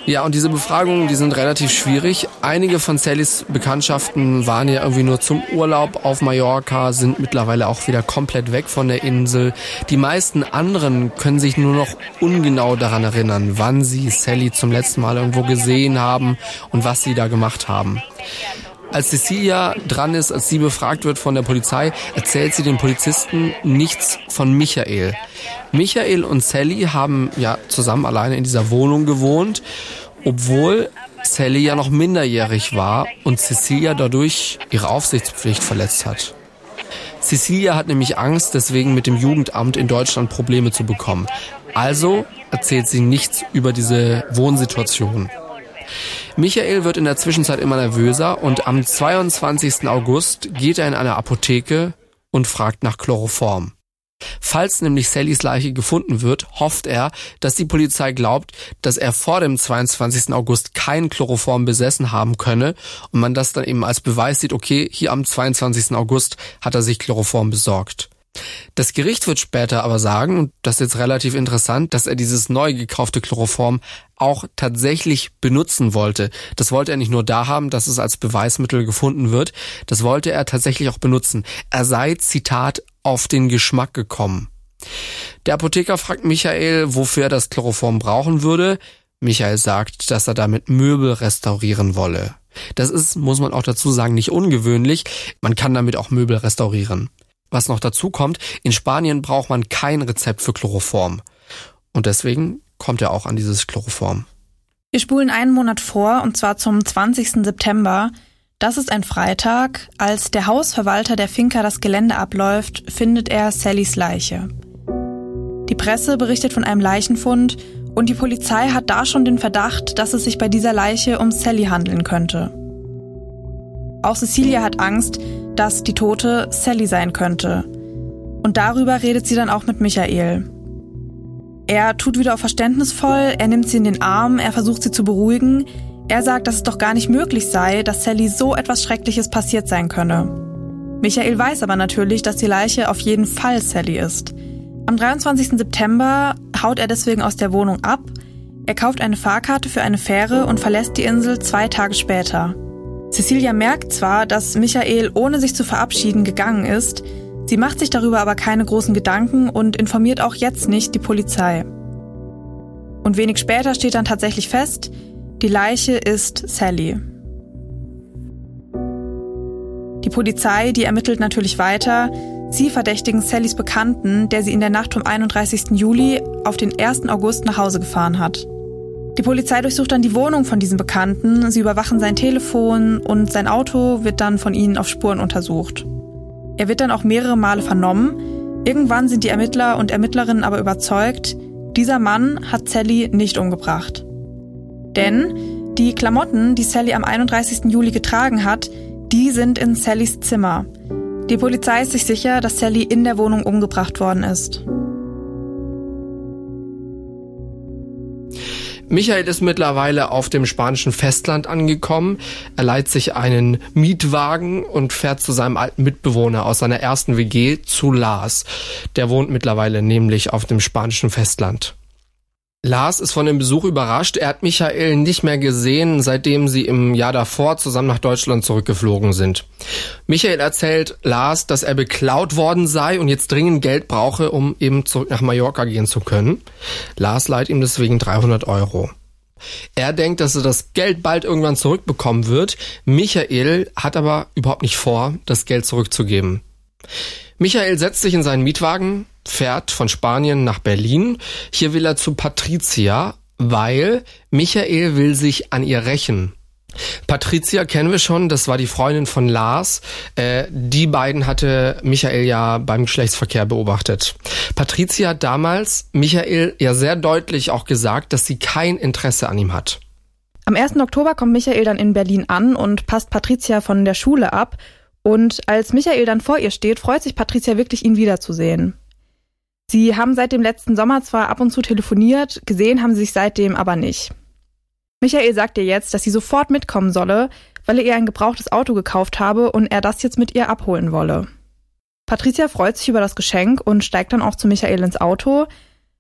Ja, und diese Befragungen, die sind relativ schwierig. Einige von Sallys Bekanntschaften waren ja irgendwie nur zum Urlaub auf Mallorca, sind mittlerweile auch wieder komplett weg von der Insel. Die meisten anderen können sich nur noch ungenau daran erinnern, wann sie Sally zum letzten Mal irgendwo gesehen haben und was sie da gemacht haben. Als Cecilia dran ist, als sie befragt wird von der Polizei, erzählt sie den Polizisten nichts von Michael. Michael und Sally haben ja zusammen alleine in dieser Wohnung gewohnt, obwohl Sally ja noch minderjährig war und Cecilia dadurch ihre Aufsichtspflicht verletzt hat. Cecilia hat nämlich Angst, deswegen mit dem Jugendamt in Deutschland Probleme zu bekommen. Also erzählt sie nichts über diese Wohnsituation. Michael wird in der Zwischenzeit immer nervöser und am 22. August geht er in eine Apotheke und fragt nach Chloroform. Falls nämlich Sallys Leiche gefunden wird, hofft er, dass die Polizei glaubt, dass er vor dem 22. August kein Chloroform besessen haben könne und man das dann eben als Beweis sieht, okay, hier am 22. August hat er sich Chloroform besorgt. Das Gericht wird später aber sagen, und das ist jetzt relativ interessant, dass er dieses neu gekaufte Chloroform auch tatsächlich benutzen wollte. Das wollte er nicht nur da haben, dass es als Beweismittel gefunden wird, das wollte er tatsächlich auch benutzen. Er sei, Zitat, auf den Geschmack gekommen. Der Apotheker fragt Michael, wofür er das Chloroform brauchen würde. Michael sagt, dass er damit Möbel restaurieren wolle. Das ist, muss man auch dazu sagen, nicht ungewöhnlich. Man kann damit auch Möbel restaurieren. Was noch dazu kommt, in Spanien braucht man kein Rezept für Chloroform. Und deswegen kommt er auch an dieses Chloroform. Wir spulen einen Monat vor, und zwar zum 20. September. Das ist ein Freitag. Als der Hausverwalter der Finca das Gelände abläuft, findet er Sallys Leiche. Die Presse berichtet von einem Leichenfund und die Polizei hat da schon den Verdacht, dass es sich bei dieser Leiche um Sally handeln könnte. Auch Cecilia hat Angst, dass die Tote Sally sein könnte. Und darüber redet sie dann auch mit Michael. Er tut wieder auf verständnisvoll, er nimmt sie in den Arm, er versucht sie zu beruhigen. Er sagt, dass es doch gar nicht möglich sei, dass Sally so etwas Schreckliches passiert sein könne. Michael weiß aber natürlich, dass die Leiche auf jeden Fall Sally ist. Am 23. September haut er deswegen aus der Wohnung ab. Er kauft eine Fahrkarte für eine Fähre und verlässt die Insel zwei Tage später. Cecilia merkt zwar, dass Michael ohne sich zu verabschieden gegangen ist, sie macht sich darüber aber keine großen Gedanken und informiert auch jetzt nicht die Polizei. Und wenig später steht dann tatsächlich fest, die Leiche ist Sally. Die Polizei, die ermittelt natürlich weiter. Sie verdächtigen Sallys Bekannten, der sie in der Nacht vom 31. Juli auf den 1. August nach Hause gefahren hat. Die Polizei durchsucht dann die Wohnung von diesem Bekannten, sie überwachen sein Telefon und sein Auto wird dann von ihnen auf Spuren untersucht. Er wird dann auch mehrere Male vernommen. Irgendwann sind die Ermittler und Ermittlerinnen aber überzeugt, dieser Mann hat Sally nicht umgebracht. Denn die Klamotten, die Sally am 31. Juli getragen hat, die sind in Sallys Zimmer. Die Polizei ist sich sicher, dass Sally in der Wohnung umgebracht worden ist. Michael ist mittlerweile auf dem spanischen Festland angekommen. Er leiht sich einen Mietwagen und fährt zu seinem alten Mitbewohner aus seiner ersten WG zu Lars. Der wohnt mittlerweile nämlich auf dem spanischen Festland. Lars ist von dem Besuch überrascht. Er hat Michael nicht mehr gesehen, seitdem sie im Jahr davor zusammen nach Deutschland zurückgeflogen sind. Michael erzählt Lars, dass er beklaut worden sei und jetzt dringend Geld brauche, um eben zurück nach Mallorca gehen zu können. Lars leiht ihm deswegen 300 Euro. Er denkt, dass er das Geld bald irgendwann zurückbekommen wird. Michael hat aber überhaupt nicht vor, das Geld zurückzugeben. Michael setzt sich in seinen Mietwagen, fährt von Spanien nach Berlin. Hier will er zu Patricia, weil Michael will sich an ihr rächen. Patricia kennen wir schon, das war die Freundin von Lars. Äh, die beiden hatte Michael ja beim Geschlechtsverkehr beobachtet. Patricia hat damals Michael ja sehr deutlich auch gesagt, dass sie kein Interesse an ihm hat. Am 1. Oktober kommt Michael dann in Berlin an und passt Patricia von der Schule ab. Und als Michael dann vor ihr steht, freut sich Patricia wirklich, ihn wiederzusehen. Sie haben seit dem letzten Sommer zwar ab und zu telefoniert, gesehen haben sie sich seitdem aber nicht. Michael sagt ihr jetzt, dass sie sofort mitkommen solle, weil er ihr ein gebrauchtes Auto gekauft habe und er das jetzt mit ihr abholen wolle. Patricia freut sich über das Geschenk und steigt dann auch zu Michael ins Auto.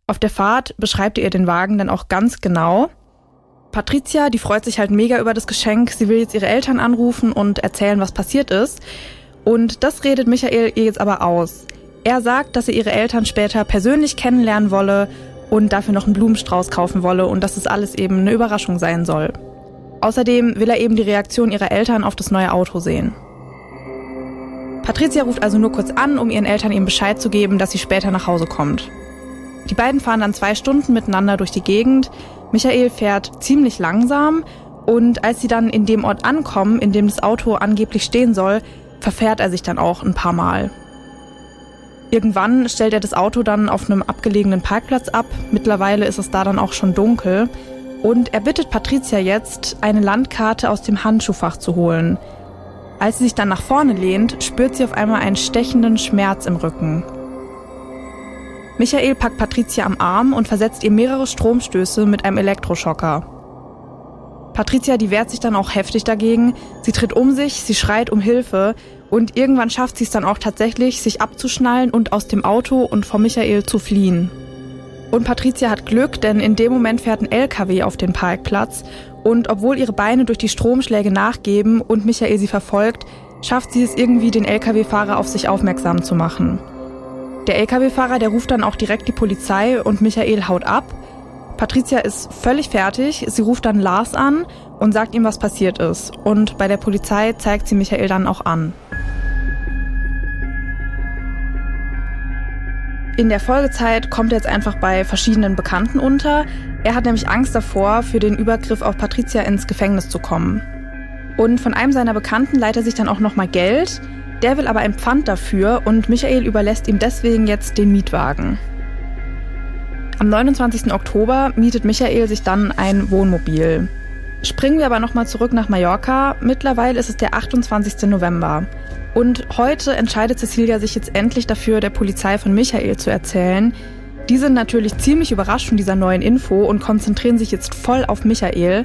Auf der Fahrt beschreibt er ihr den Wagen dann auch ganz genau. Patricia, die freut sich halt mega über das Geschenk. Sie will jetzt ihre Eltern anrufen und erzählen, was passiert ist. Und das redet Michael ihr jetzt aber aus. Er sagt, dass er ihre Eltern später persönlich kennenlernen wolle und dafür noch einen Blumenstrauß kaufen wolle und dass es alles eben eine Überraschung sein soll. Außerdem will er eben die Reaktion ihrer Eltern auf das neue Auto sehen. Patricia ruft also nur kurz an, um ihren Eltern eben Bescheid zu geben, dass sie später nach Hause kommt. Die beiden fahren dann zwei Stunden miteinander durch die Gegend. Michael fährt ziemlich langsam und als sie dann in dem Ort ankommen, in dem das Auto angeblich stehen soll, verfährt er sich dann auch ein paar Mal. Irgendwann stellt er das Auto dann auf einem abgelegenen Parkplatz ab. Mittlerweile ist es da dann auch schon dunkel. Und er bittet Patricia jetzt, eine Landkarte aus dem Handschuhfach zu holen. Als sie sich dann nach vorne lehnt, spürt sie auf einmal einen stechenden Schmerz im Rücken. Michael packt Patricia am Arm und versetzt ihr mehrere Stromstöße mit einem Elektroschocker. Patricia, die wehrt sich dann auch heftig dagegen. Sie tritt um sich, sie schreit um Hilfe und irgendwann schafft sie es dann auch tatsächlich, sich abzuschnallen und aus dem Auto und vor Michael zu fliehen. Und Patricia hat Glück, denn in dem Moment fährt ein LKW auf den Parkplatz und obwohl ihre Beine durch die Stromschläge nachgeben und Michael sie verfolgt, schafft sie es irgendwie, den LKW-Fahrer auf sich aufmerksam zu machen. Der LKW-Fahrer, der ruft dann auch direkt die Polizei und Michael haut ab Patricia ist völlig fertig. Sie ruft dann Lars an und sagt ihm, was passiert ist. Und bei der Polizei zeigt sie Michael dann auch an. In der Folgezeit kommt er jetzt einfach bei verschiedenen Bekannten unter. Er hat nämlich Angst davor, für den Übergriff auf Patricia ins Gefängnis zu kommen. Und von einem seiner Bekannten leiht er sich dann auch nochmal Geld. Der will aber ein Pfand dafür und Michael überlässt ihm deswegen jetzt den Mietwagen. Am 29. Oktober mietet Michael sich dann ein Wohnmobil. Springen wir aber nochmal zurück nach Mallorca. Mittlerweile ist es der 28. November. Und heute entscheidet Cecilia sich jetzt endlich dafür, der Polizei von Michael zu erzählen. Die sind natürlich ziemlich überrascht von dieser neuen Info und konzentrieren sich jetzt voll auf Michael.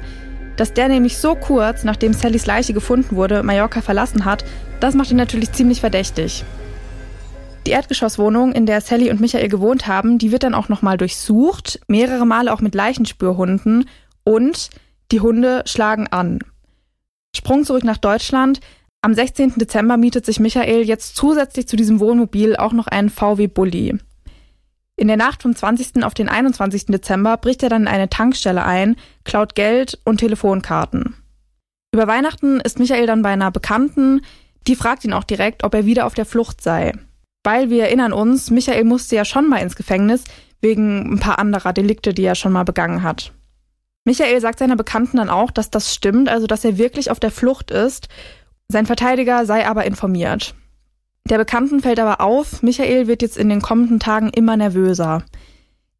Dass der nämlich so kurz, nachdem Sallys Leiche gefunden wurde, Mallorca verlassen hat, das macht ihn natürlich ziemlich verdächtig. Die Erdgeschosswohnung, in der Sally und Michael gewohnt haben, die wird dann auch nochmal durchsucht, mehrere Male auch mit Leichenspürhunden und die Hunde schlagen an. Sprung zurück nach Deutschland. Am 16. Dezember mietet sich Michael jetzt zusätzlich zu diesem Wohnmobil auch noch einen VW Bulli. In der Nacht vom 20. auf den 21. Dezember bricht er dann in eine Tankstelle ein, klaut Geld und Telefonkarten. Über Weihnachten ist Michael dann bei einer Bekannten, die fragt ihn auch direkt, ob er wieder auf der Flucht sei. Weil wir erinnern uns, Michael musste ja schon mal ins Gefängnis wegen ein paar anderer Delikte, die er schon mal begangen hat. Michael sagt seiner Bekannten dann auch, dass das stimmt, also dass er wirklich auf der Flucht ist. Sein Verteidiger sei aber informiert. Der Bekannten fällt aber auf, Michael wird jetzt in den kommenden Tagen immer nervöser.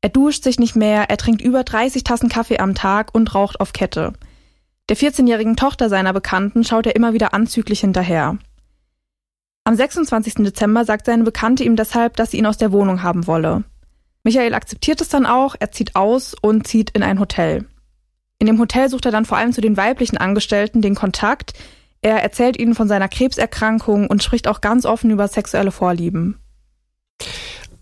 Er duscht sich nicht mehr, er trinkt über 30 Tassen Kaffee am Tag und raucht auf Kette. Der 14-jährigen Tochter seiner Bekannten schaut er immer wieder anzüglich hinterher. Am 26. Dezember sagt seine Bekannte ihm deshalb, dass sie ihn aus der Wohnung haben wolle. Michael akzeptiert es dann auch, er zieht aus und zieht in ein Hotel. In dem Hotel sucht er dann vor allem zu den weiblichen Angestellten den Kontakt. Er erzählt ihnen von seiner Krebserkrankung und spricht auch ganz offen über sexuelle Vorlieben.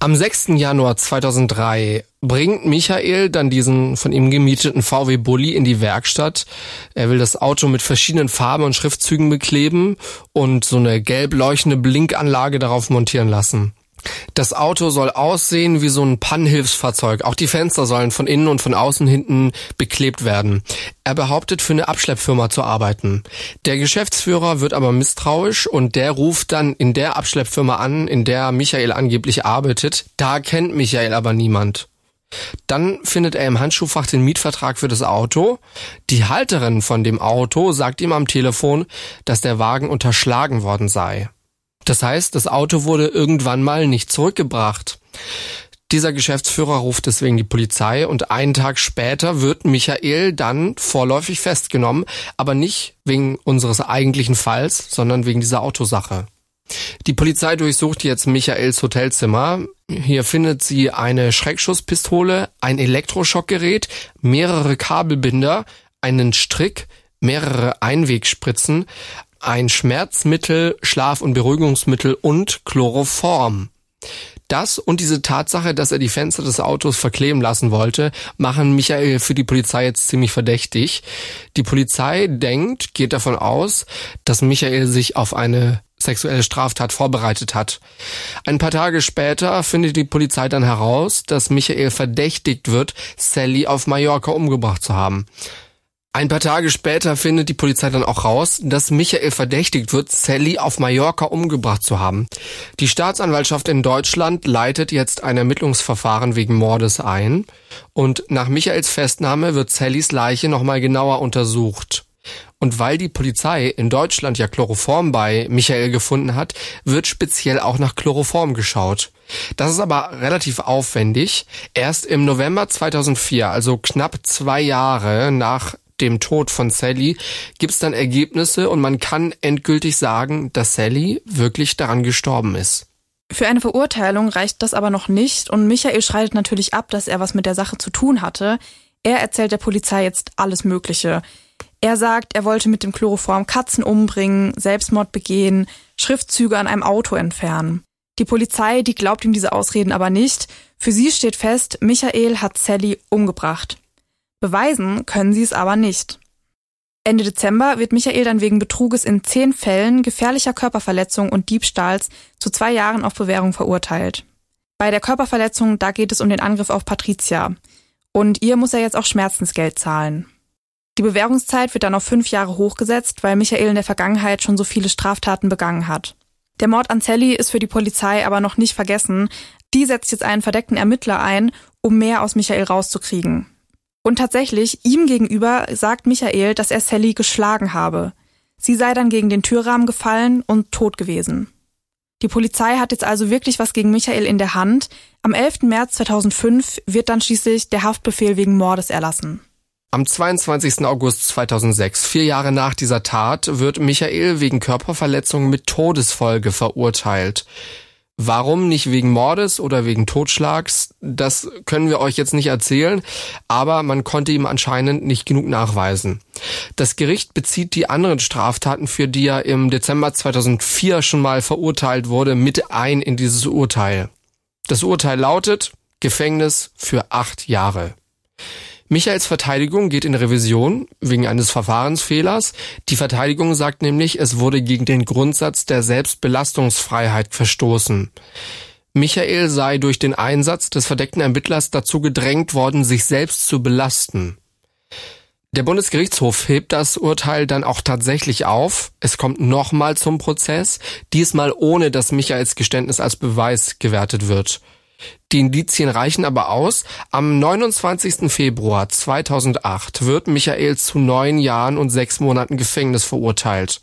Am 6. Januar 2003 bringt Michael dann diesen von ihm gemieteten VW Bulli in die Werkstatt. Er will das Auto mit verschiedenen Farben und Schriftzügen bekleben und so eine gelb leuchtende Blinkanlage darauf montieren lassen. Das Auto soll aussehen wie so ein Pannhilfsfahrzeug. Auch die Fenster sollen von innen und von außen hinten beklebt werden. Er behauptet, für eine Abschleppfirma zu arbeiten. Der Geschäftsführer wird aber misstrauisch und der ruft dann in der Abschleppfirma an, in der Michael angeblich arbeitet. Da kennt Michael aber niemand. Dann findet er im Handschuhfach den Mietvertrag für das Auto. Die Halterin von dem Auto sagt ihm am Telefon, dass der Wagen unterschlagen worden sei. Das heißt, das Auto wurde irgendwann mal nicht zurückgebracht. Dieser Geschäftsführer ruft deswegen die Polizei und einen Tag später wird Michael dann vorläufig festgenommen, aber nicht wegen unseres eigentlichen Falls, sondern wegen dieser Autosache. Die Polizei durchsucht jetzt Michaels Hotelzimmer. Hier findet sie eine Schreckschusspistole, ein Elektroschockgerät, mehrere Kabelbinder, einen Strick, mehrere Einwegspritzen, ein Schmerzmittel, Schlaf- und Beruhigungsmittel und Chloroform. Das und diese Tatsache, dass er die Fenster des Autos verkleben lassen wollte, machen Michael für die Polizei jetzt ziemlich verdächtig. Die Polizei denkt, geht davon aus, dass Michael sich auf eine sexuelle Straftat vorbereitet hat. Ein paar Tage später findet die Polizei dann heraus, dass Michael verdächtigt wird, Sally auf Mallorca umgebracht zu haben. Ein paar Tage später findet die Polizei dann auch raus, dass Michael verdächtigt wird, Sally auf Mallorca umgebracht zu haben. Die Staatsanwaltschaft in Deutschland leitet jetzt ein Ermittlungsverfahren wegen Mordes ein und nach Michaels Festnahme wird Sallys Leiche nochmal genauer untersucht. Und weil die Polizei in Deutschland ja Chloroform bei Michael gefunden hat, wird speziell auch nach Chloroform geschaut. Das ist aber relativ aufwendig. Erst im November 2004, also knapp zwei Jahre nach dem Tod von Sally gibt es dann Ergebnisse und man kann endgültig sagen, dass Sally wirklich daran gestorben ist. Für eine Verurteilung reicht das aber noch nicht und Michael schreitet natürlich ab, dass er was mit der Sache zu tun hatte. Er erzählt der Polizei jetzt alles Mögliche. Er sagt, er wollte mit dem Chloroform Katzen umbringen, Selbstmord begehen, Schriftzüge an einem Auto entfernen. Die Polizei, die glaubt ihm diese Ausreden aber nicht. Für sie steht fest, Michael hat Sally umgebracht. Beweisen können sie es aber nicht. Ende Dezember wird Michael dann wegen Betruges in zehn Fällen gefährlicher Körperverletzung und Diebstahls zu zwei Jahren auf Bewährung verurteilt. Bei der Körperverletzung, da geht es um den Angriff auf Patricia. Und ihr muss er jetzt auch Schmerzensgeld zahlen. Die Bewährungszeit wird dann auf fünf Jahre hochgesetzt, weil Michael in der Vergangenheit schon so viele Straftaten begangen hat. Der Mord an Sally ist für die Polizei aber noch nicht vergessen. Die setzt jetzt einen verdeckten Ermittler ein, um mehr aus Michael rauszukriegen. Und tatsächlich, ihm gegenüber sagt Michael, dass er Sally geschlagen habe. Sie sei dann gegen den Türrahmen gefallen und tot gewesen. Die Polizei hat jetzt also wirklich was gegen Michael in der Hand. Am 11. März 2005 wird dann schließlich der Haftbefehl wegen Mordes erlassen. Am 22. August 2006, vier Jahre nach dieser Tat, wird Michael wegen Körperverletzung mit Todesfolge verurteilt. Warum nicht wegen Mordes oder wegen Totschlags, das können wir euch jetzt nicht erzählen, aber man konnte ihm anscheinend nicht genug nachweisen. Das Gericht bezieht die anderen Straftaten, für die er im Dezember 2004 schon mal verurteilt wurde, mit ein in dieses Urteil. Das Urteil lautet Gefängnis für acht Jahre. Michaels Verteidigung geht in Revision wegen eines Verfahrensfehlers. Die Verteidigung sagt nämlich, es wurde gegen den Grundsatz der Selbstbelastungsfreiheit verstoßen. Michael sei durch den Einsatz des verdeckten Ermittlers dazu gedrängt worden, sich selbst zu belasten. Der Bundesgerichtshof hebt das Urteil dann auch tatsächlich auf. Es kommt nochmal zum Prozess, diesmal ohne dass Michaels Geständnis als Beweis gewertet wird. Die Indizien reichen aber aus. Am 29. Februar 2008 wird Michael zu neun Jahren und sechs Monaten Gefängnis verurteilt.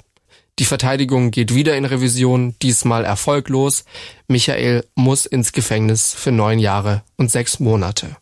Die Verteidigung geht wieder in Revision, diesmal erfolglos. Michael muss ins Gefängnis für neun Jahre und sechs Monate.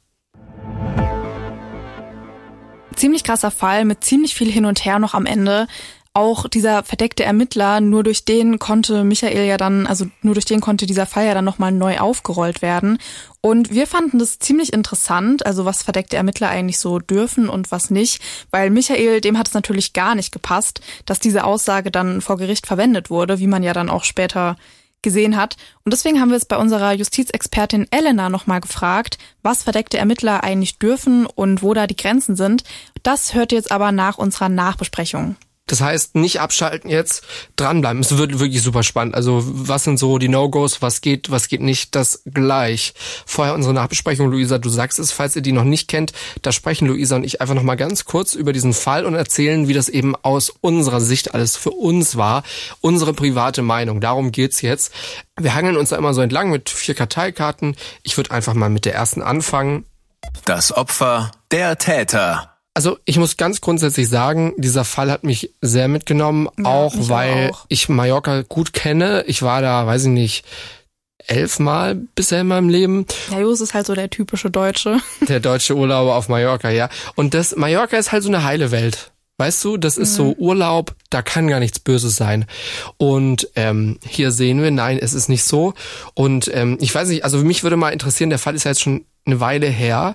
Ziemlich krasser Fall mit ziemlich viel hin und her noch am Ende auch dieser verdeckte Ermittler, nur durch den konnte Michael ja dann, also nur durch den konnte dieser Fall ja dann nochmal neu aufgerollt werden. Und wir fanden das ziemlich interessant, also was verdeckte Ermittler eigentlich so dürfen und was nicht, weil Michael, dem hat es natürlich gar nicht gepasst, dass diese Aussage dann vor Gericht verwendet wurde, wie man ja dann auch später gesehen hat. Und deswegen haben wir es bei unserer Justizexpertin Elena nochmal gefragt, was verdeckte Ermittler eigentlich dürfen und wo da die Grenzen sind. Das hört ihr jetzt aber nach unserer Nachbesprechung. Das heißt, nicht abschalten jetzt, dranbleiben. Es wird wirklich super spannend. Also was sind so die No-Gos, was geht, was geht nicht, das gleich. Vorher unsere Nachbesprechung, Luisa, du sagst es, falls ihr die noch nicht kennt, da sprechen Luisa und ich einfach nochmal ganz kurz über diesen Fall und erzählen, wie das eben aus unserer Sicht alles für uns war. Unsere private Meinung, darum geht's jetzt. Wir hangeln uns da immer so entlang mit vier Karteikarten. Ich würde einfach mal mit der ersten anfangen. Das Opfer, der Täter. Also ich muss ganz grundsätzlich sagen, dieser Fall hat mich sehr mitgenommen, ja, auch weil auch. ich Mallorca gut kenne. Ich war da, weiß ich nicht, elfmal bisher in meinem Leben. Ja, Jos ist halt so der typische Deutsche. [LAUGHS] Der deutsche Urlauber auf Mallorca, ja. Und das Mallorca ist halt so eine heile Welt. Weißt du, das ist mhm. so Urlaub, da kann gar nichts Böses sein. Und ähm, hier sehen wir, nein, es ist nicht so. Und ähm, ich weiß nicht, also mich würde mal interessieren, der Fall ist ja jetzt schon eine Weile her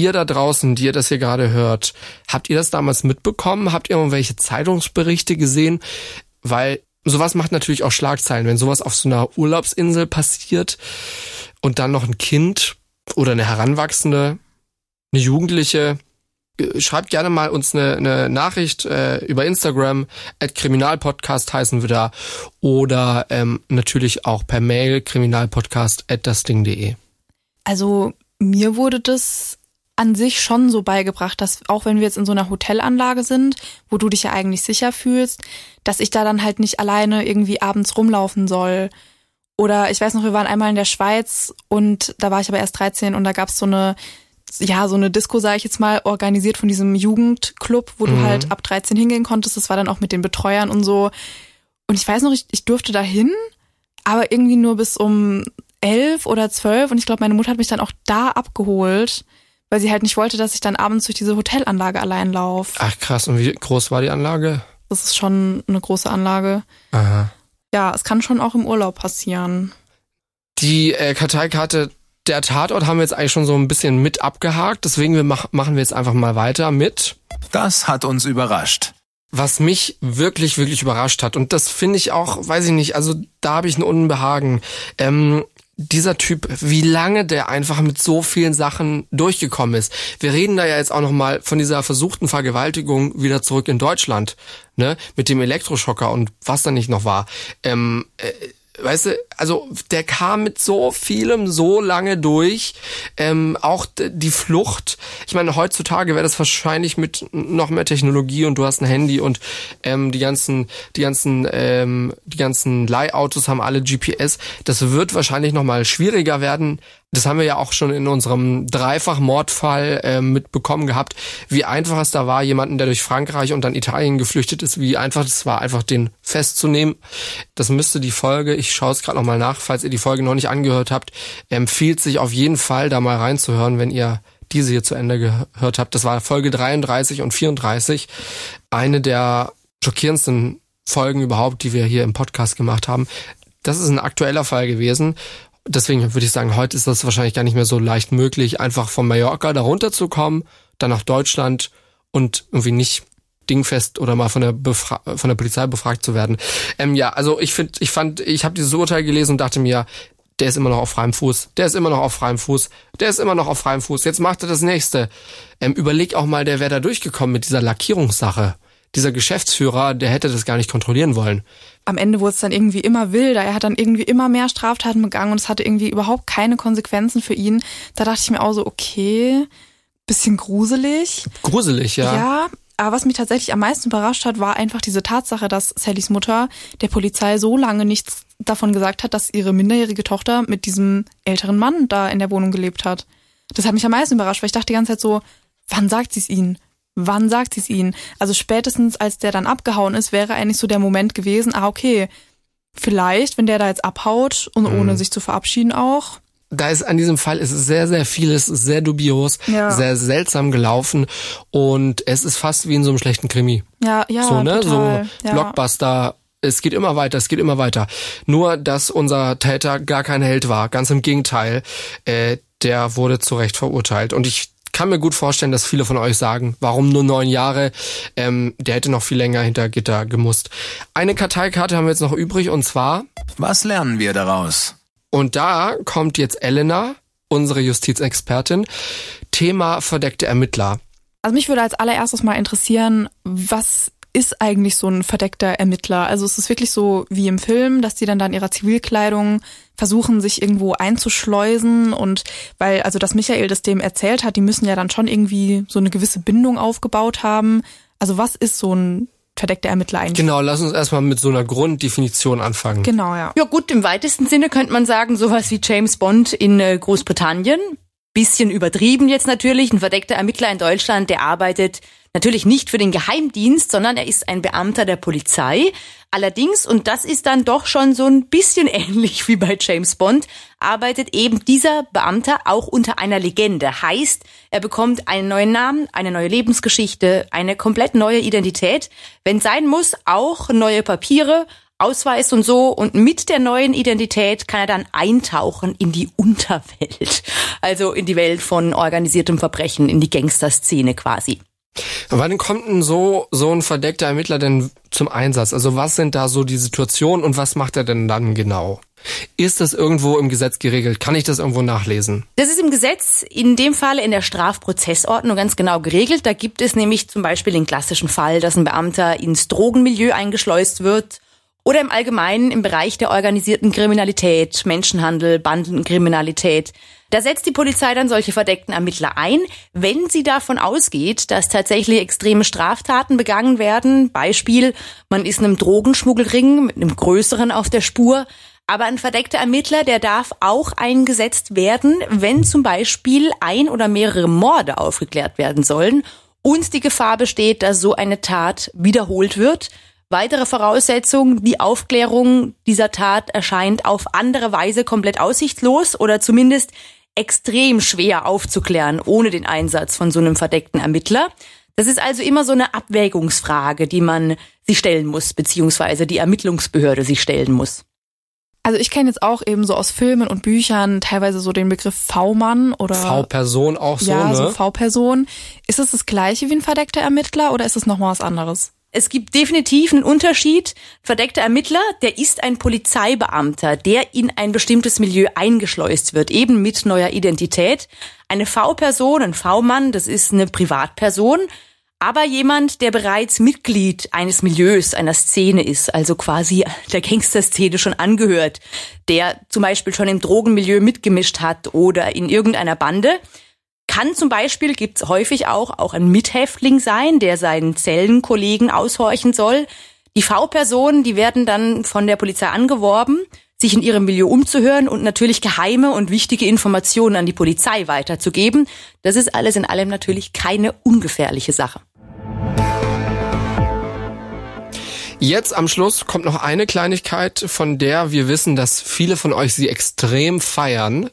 ihr da draußen, die ihr das hier gerade hört, habt ihr das damals mitbekommen? Habt ihr irgendwelche Zeitungsberichte gesehen? Weil sowas macht natürlich auch Schlagzeilen, wenn sowas auf so einer Urlaubsinsel passiert und dann noch ein Kind oder eine Heranwachsende, eine Jugendliche. Äh, schreibt gerne mal uns eine, eine Nachricht äh, über Instagram, at Kriminalpodcast heißen wir da, oder ähm, natürlich auch per Mail kriminalpodcast at dasding.de. Also mir wurde das an sich schon so beigebracht, dass auch wenn wir jetzt in so einer Hotelanlage sind, wo du dich ja eigentlich sicher fühlst, dass ich da dann halt nicht alleine irgendwie abends rumlaufen soll. Oder ich weiß noch, wir waren einmal in der Schweiz und da war ich aber erst 13 und da gab's so eine, ja, so eine Disco, sage ich jetzt mal, organisiert von diesem Jugendclub, wo mhm. du halt ab 13 hingehen konntest. Das war dann auch mit den Betreuern und so. Und ich weiß noch, ich, ich durfte da hin, aber irgendwie nur bis um elf oder zwölf und ich glaube, meine Mutter hat mich dann auch da abgeholt weil sie halt nicht wollte, dass ich dann abends durch diese Hotelanlage allein laufe. Ach krass, und wie groß war die Anlage? Das ist schon eine große Anlage. Aha. Ja, es kann schon auch im Urlaub passieren. Die äh, Karteikarte der Tatort haben wir jetzt eigentlich schon so ein bisschen mit abgehakt, deswegen wir mach, machen wir jetzt einfach mal weiter mit. Das hat uns überrascht. Was mich wirklich, wirklich überrascht hat, und das finde ich auch, weiß ich nicht, also da habe ich ein Unbehagen. Ähm, dieser Typ, wie lange der einfach mit so vielen Sachen durchgekommen ist. Wir reden da ja jetzt auch noch mal von dieser versuchten Vergewaltigung wieder zurück in Deutschland, ne, mit dem Elektroschocker und was da nicht noch war. Ähm, äh, weißt du, also der kam mit so vielem so lange durch. Ähm, auch die Flucht. Ich meine, heutzutage wäre das wahrscheinlich mit noch mehr Technologie und du hast ein Handy und ähm, die ganzen, die ganzen, ähm, die ganzen Leihautos haben alle GPS. Das wird wahrscheinlich noch mal schwieriger werden. Das haben wir ja auch schon in unserem Dreifach-Mordfall äh, mitbekommen gehabt, wie einfach es da war, jemanden, der durch Frankreich und dann Italien geflüchtet ist, wie einfach es war, einfach den festzunehmen. Das müsste die Folge, ich schaue es gerade nochmal nach, falls ihr die Folge noch nicht angehört habt, empfiehlt sich auf jeden Fall da mal reinzuhören, wenn ihr diese hier zu Ende gehört habt. Das war Folge 33 und 34. Eine der schockierendsten Folgen überhaupt, die wir hier im Podcast gemacht haben. Das ist ein aktueller Fall gewesen deswegen würde ich sagen, heute ist das wahrscheinlich gar nicht mehr so leicht möglich, einfach von Mallorca da runterzukommen, dann nach Deutschland und irgendwie nicht dingfest oder mal von der Befra von der Polizei befragt zu werden. Ähm, ja, also ich finde, ich fand, ich habe dieses Urteil gelesen und dachte mir, der ist immer noch auf freiem Fuß, der ist immer noch auf freiem Fuß, der ist immer noch auf freiem Fuß. Jetzt macht er das nächste. Ähm, überleg auch mal, der wäre da durchgekommen mit dieser Lackierungssache dieser Geschäftsführer, der hätte das gar nicht kontrollieren wollen. Am Ende wurde es dann irgendwie immer wilder. Er hat dann irgendwie immer mehr Straftaten begangen und es hatte irgendwie überhaupt keine Konsequenzen für ihn. Da dachte ich mir auch so, okay, bisschen gruselig. Gruselig, ja. Ja, aber was mich tatsächlich am meisten überrascht hat, war einfach diese Tatsache, dass Sallys Mutter der Polizei so lange nichts davon gesagt hat, dass ihre minderjährige Tochter mit diesem älteren Mann da in der Wohnung gelebt hat. Das hat mich am meisten überrascht, weil ich dachte die ganze Zeit so, wann sagt sie es ihnen? Wann sagt sie es ihnen? Also spätestens als der dann abgehauen ist, wäre eigentlich so der Moment gewesen, ah okay, vielleicht, wenn der da jetzt abhaut und Mhm. ohne sich zu verabschieden auch. da ist an diesem Fall ist sehr, sehr vieles sehr dubios, Ja. sehr seltsam gelaufen und es ist fast wie in so einem schlechten Krimi. Ja, ja, so, ne? total. so ja. Blockbuster. Es geht immer weiter, es geht immer weiter. Nur, dass unser Täter gar kein Held war. Ganz im Gegenteil. Äh, der wurde zu Recht verurteilt. Und ich kann mir gut vorstellen, dass viele von euch sagen, warum nur neun Jahre? Ähm, der hätte noch viel länger hinter Gitter gemusst. Eine Karteikarte haben wir jetzt noch übrig und zwar, Was lernen wir daraus? und da kommt jetzt Elena, unsere Justizexpertin, Thema verdeckte Ermittler. Also mich würde als allererstes mal interessieren, was ist eigentlich so ein verdeckter Ermittler? Also ist es wirklich so wie im Film, dass die dann da in ihrer Zivilkleidung versuchen, sich irgendwo einzuschleusen und weil, also dass Michael das dem erzählt hat, die müssen ja dann schon irgendwie so eine gewisse Bindung aufgebaut haben. Also was ist so ein verdeckter Ermittler eigentlich? Genau, lass uns erstmal mit so einer Grunddefinition anfangen. Genau, ja. Ja gut, im weitesten Sinne könnte man sagen, sowas wie James Bond in äh, Großbritannien. Bisschen übertrieben jetzt natürlich. Ein verdeckter Ermittler in Deutschland, der arbeitet natürlich nicht für den Geheimdienst, sondern er ist ein Beamter der Polizei. Allerdings, und das ist dann doch schon so ein bisschen [LAUGHS] ähnlich wie bei James Bond, arbeitet eben dieser Beamter auch unter einer Legende. Heißt, er bekommt einen neuen Namen, eine neue Lebensgeschichte, eine komplett neue Identität. Wenn sein muss, auch neue Papiere, Ausweis und so. Und mit der neuen Identität kann er dann eintauchen in die Unterwelt. Also in die Welt von organisiertem Verbrechen, in die Gangsterszene quasi. Wann kommt denn so, so ein verdeckter Ermittler denn zum Einsatz? Also was sind da so die Situationen und was macht er denn dann genau? Ist das irgendwo im Gesetz geregelt? Kann ich das irgendwo nachlesen? Das ist im Gesetz, in dem Falle in der Strafprozessordnung ganz genau geregelt. Da gibt es nämlich zum Beispiel den klassischen Fall, dass ein Beamter ins Drogenmilieu eingeschleust wird oder im Allgemeinen im Bereich der organisierten Kriminalität, Menschenhandel, Bandenkriminalität. Da setzt die Polizei dann solche verdeckten Ermittler ein, wenn sie davon ausgeht, dass tatsächlich extreme Straftaten begangen werden. Beispiel, man ist einem Drogenschmuggelring mit einem größeren auf der Spur. Aber ein verdeckter Ermittler, der darf auch eingesetzt werden, wenn zum Beispiel ein oder mehrere Morde aufgeklärt werden sollen und die Gefahr besteht, dass so eine Tat wiederholt wird. Weitere Voraussetzung, die Aufklärung dieser Tat erscheint auf andere Weise komplett aussichtslos oder zumindest extrem schwer aufzuklären ohne den Einsatz von so einem verdeckten Ermittler. Das ist also immer so eine Abwägungsfrage, die man sich stellen muss, beziehungsweise die Ermittlungsbehörde sich stellen muss. Also ich kenne jetzt auch eben so aus Filmen und Büchern teilweise so den Begriff V-Mann oder V-Person auch so, ja, ne? so V-Person. Ist es das gleiche wie ein verdeckter Ermittler oder ist es nochmal was anderes? Es gibt definitiv einen Unterschied. Verdeckter Ermittler, der ist ein Polizeibeamter, der in ein bestimmtes Milieu eingeschleust wird, eben mit neuer Identität. Eine V-Person, ein V-Mann, das ist eine Privatperson, aber jemand, der bereits Mitglied eines Milieus, einer Szene ist, also quasi der Gangsterszene schon angehört, der zum Beispiel schon im Drogenmilieu mitgemischt hat oder in irgendeiner Bande. Kann zum Beispiel, gibt's häufig auch, auch ein Mithäftling sein, der seinen Zellenkollegen aushorchen soll. Die V-Personen, die werden dann von der Polizei angeworben, sich in ihrem Milieu umzuhören und natürlich geheime und wichtige Informationen an die Polizei weiterzugeben. Das ist alles in allem natürlich keine ungefährliche Sache. Jetzt am Schluss kommt noch eine Kleinigkeit, von der wir wissen, dass viele von euch sie extrem feiern.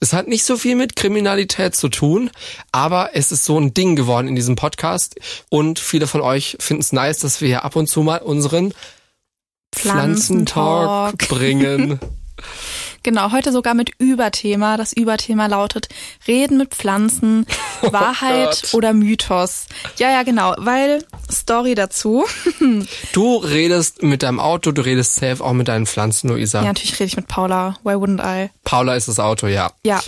Es hat nicht so viel mit Kriminalität zu tun, aber es ist so ein Ding geworden in diesem Podcast und viele von euch finden es nice, dass wir hier ab und zu mal unseren Pflanzentalk Pflanzentalk. bringen. [LAUGHS] Genau, heute sogar mit Überthema. Das Überthema lautet Reden mit Pflanzen, [LAUGHS] Wahrheit Gott. oder Mythos. Ja, ja, genau, weil Story dazu. [LAUGHS] Du redest mit deinem Auto, du redest safe auch mit deinen Pflanzen, Luisa. Ja, natürlich rede ich mit Paula. Why wouldn't I? Paula ist das Auto, ja. Ja,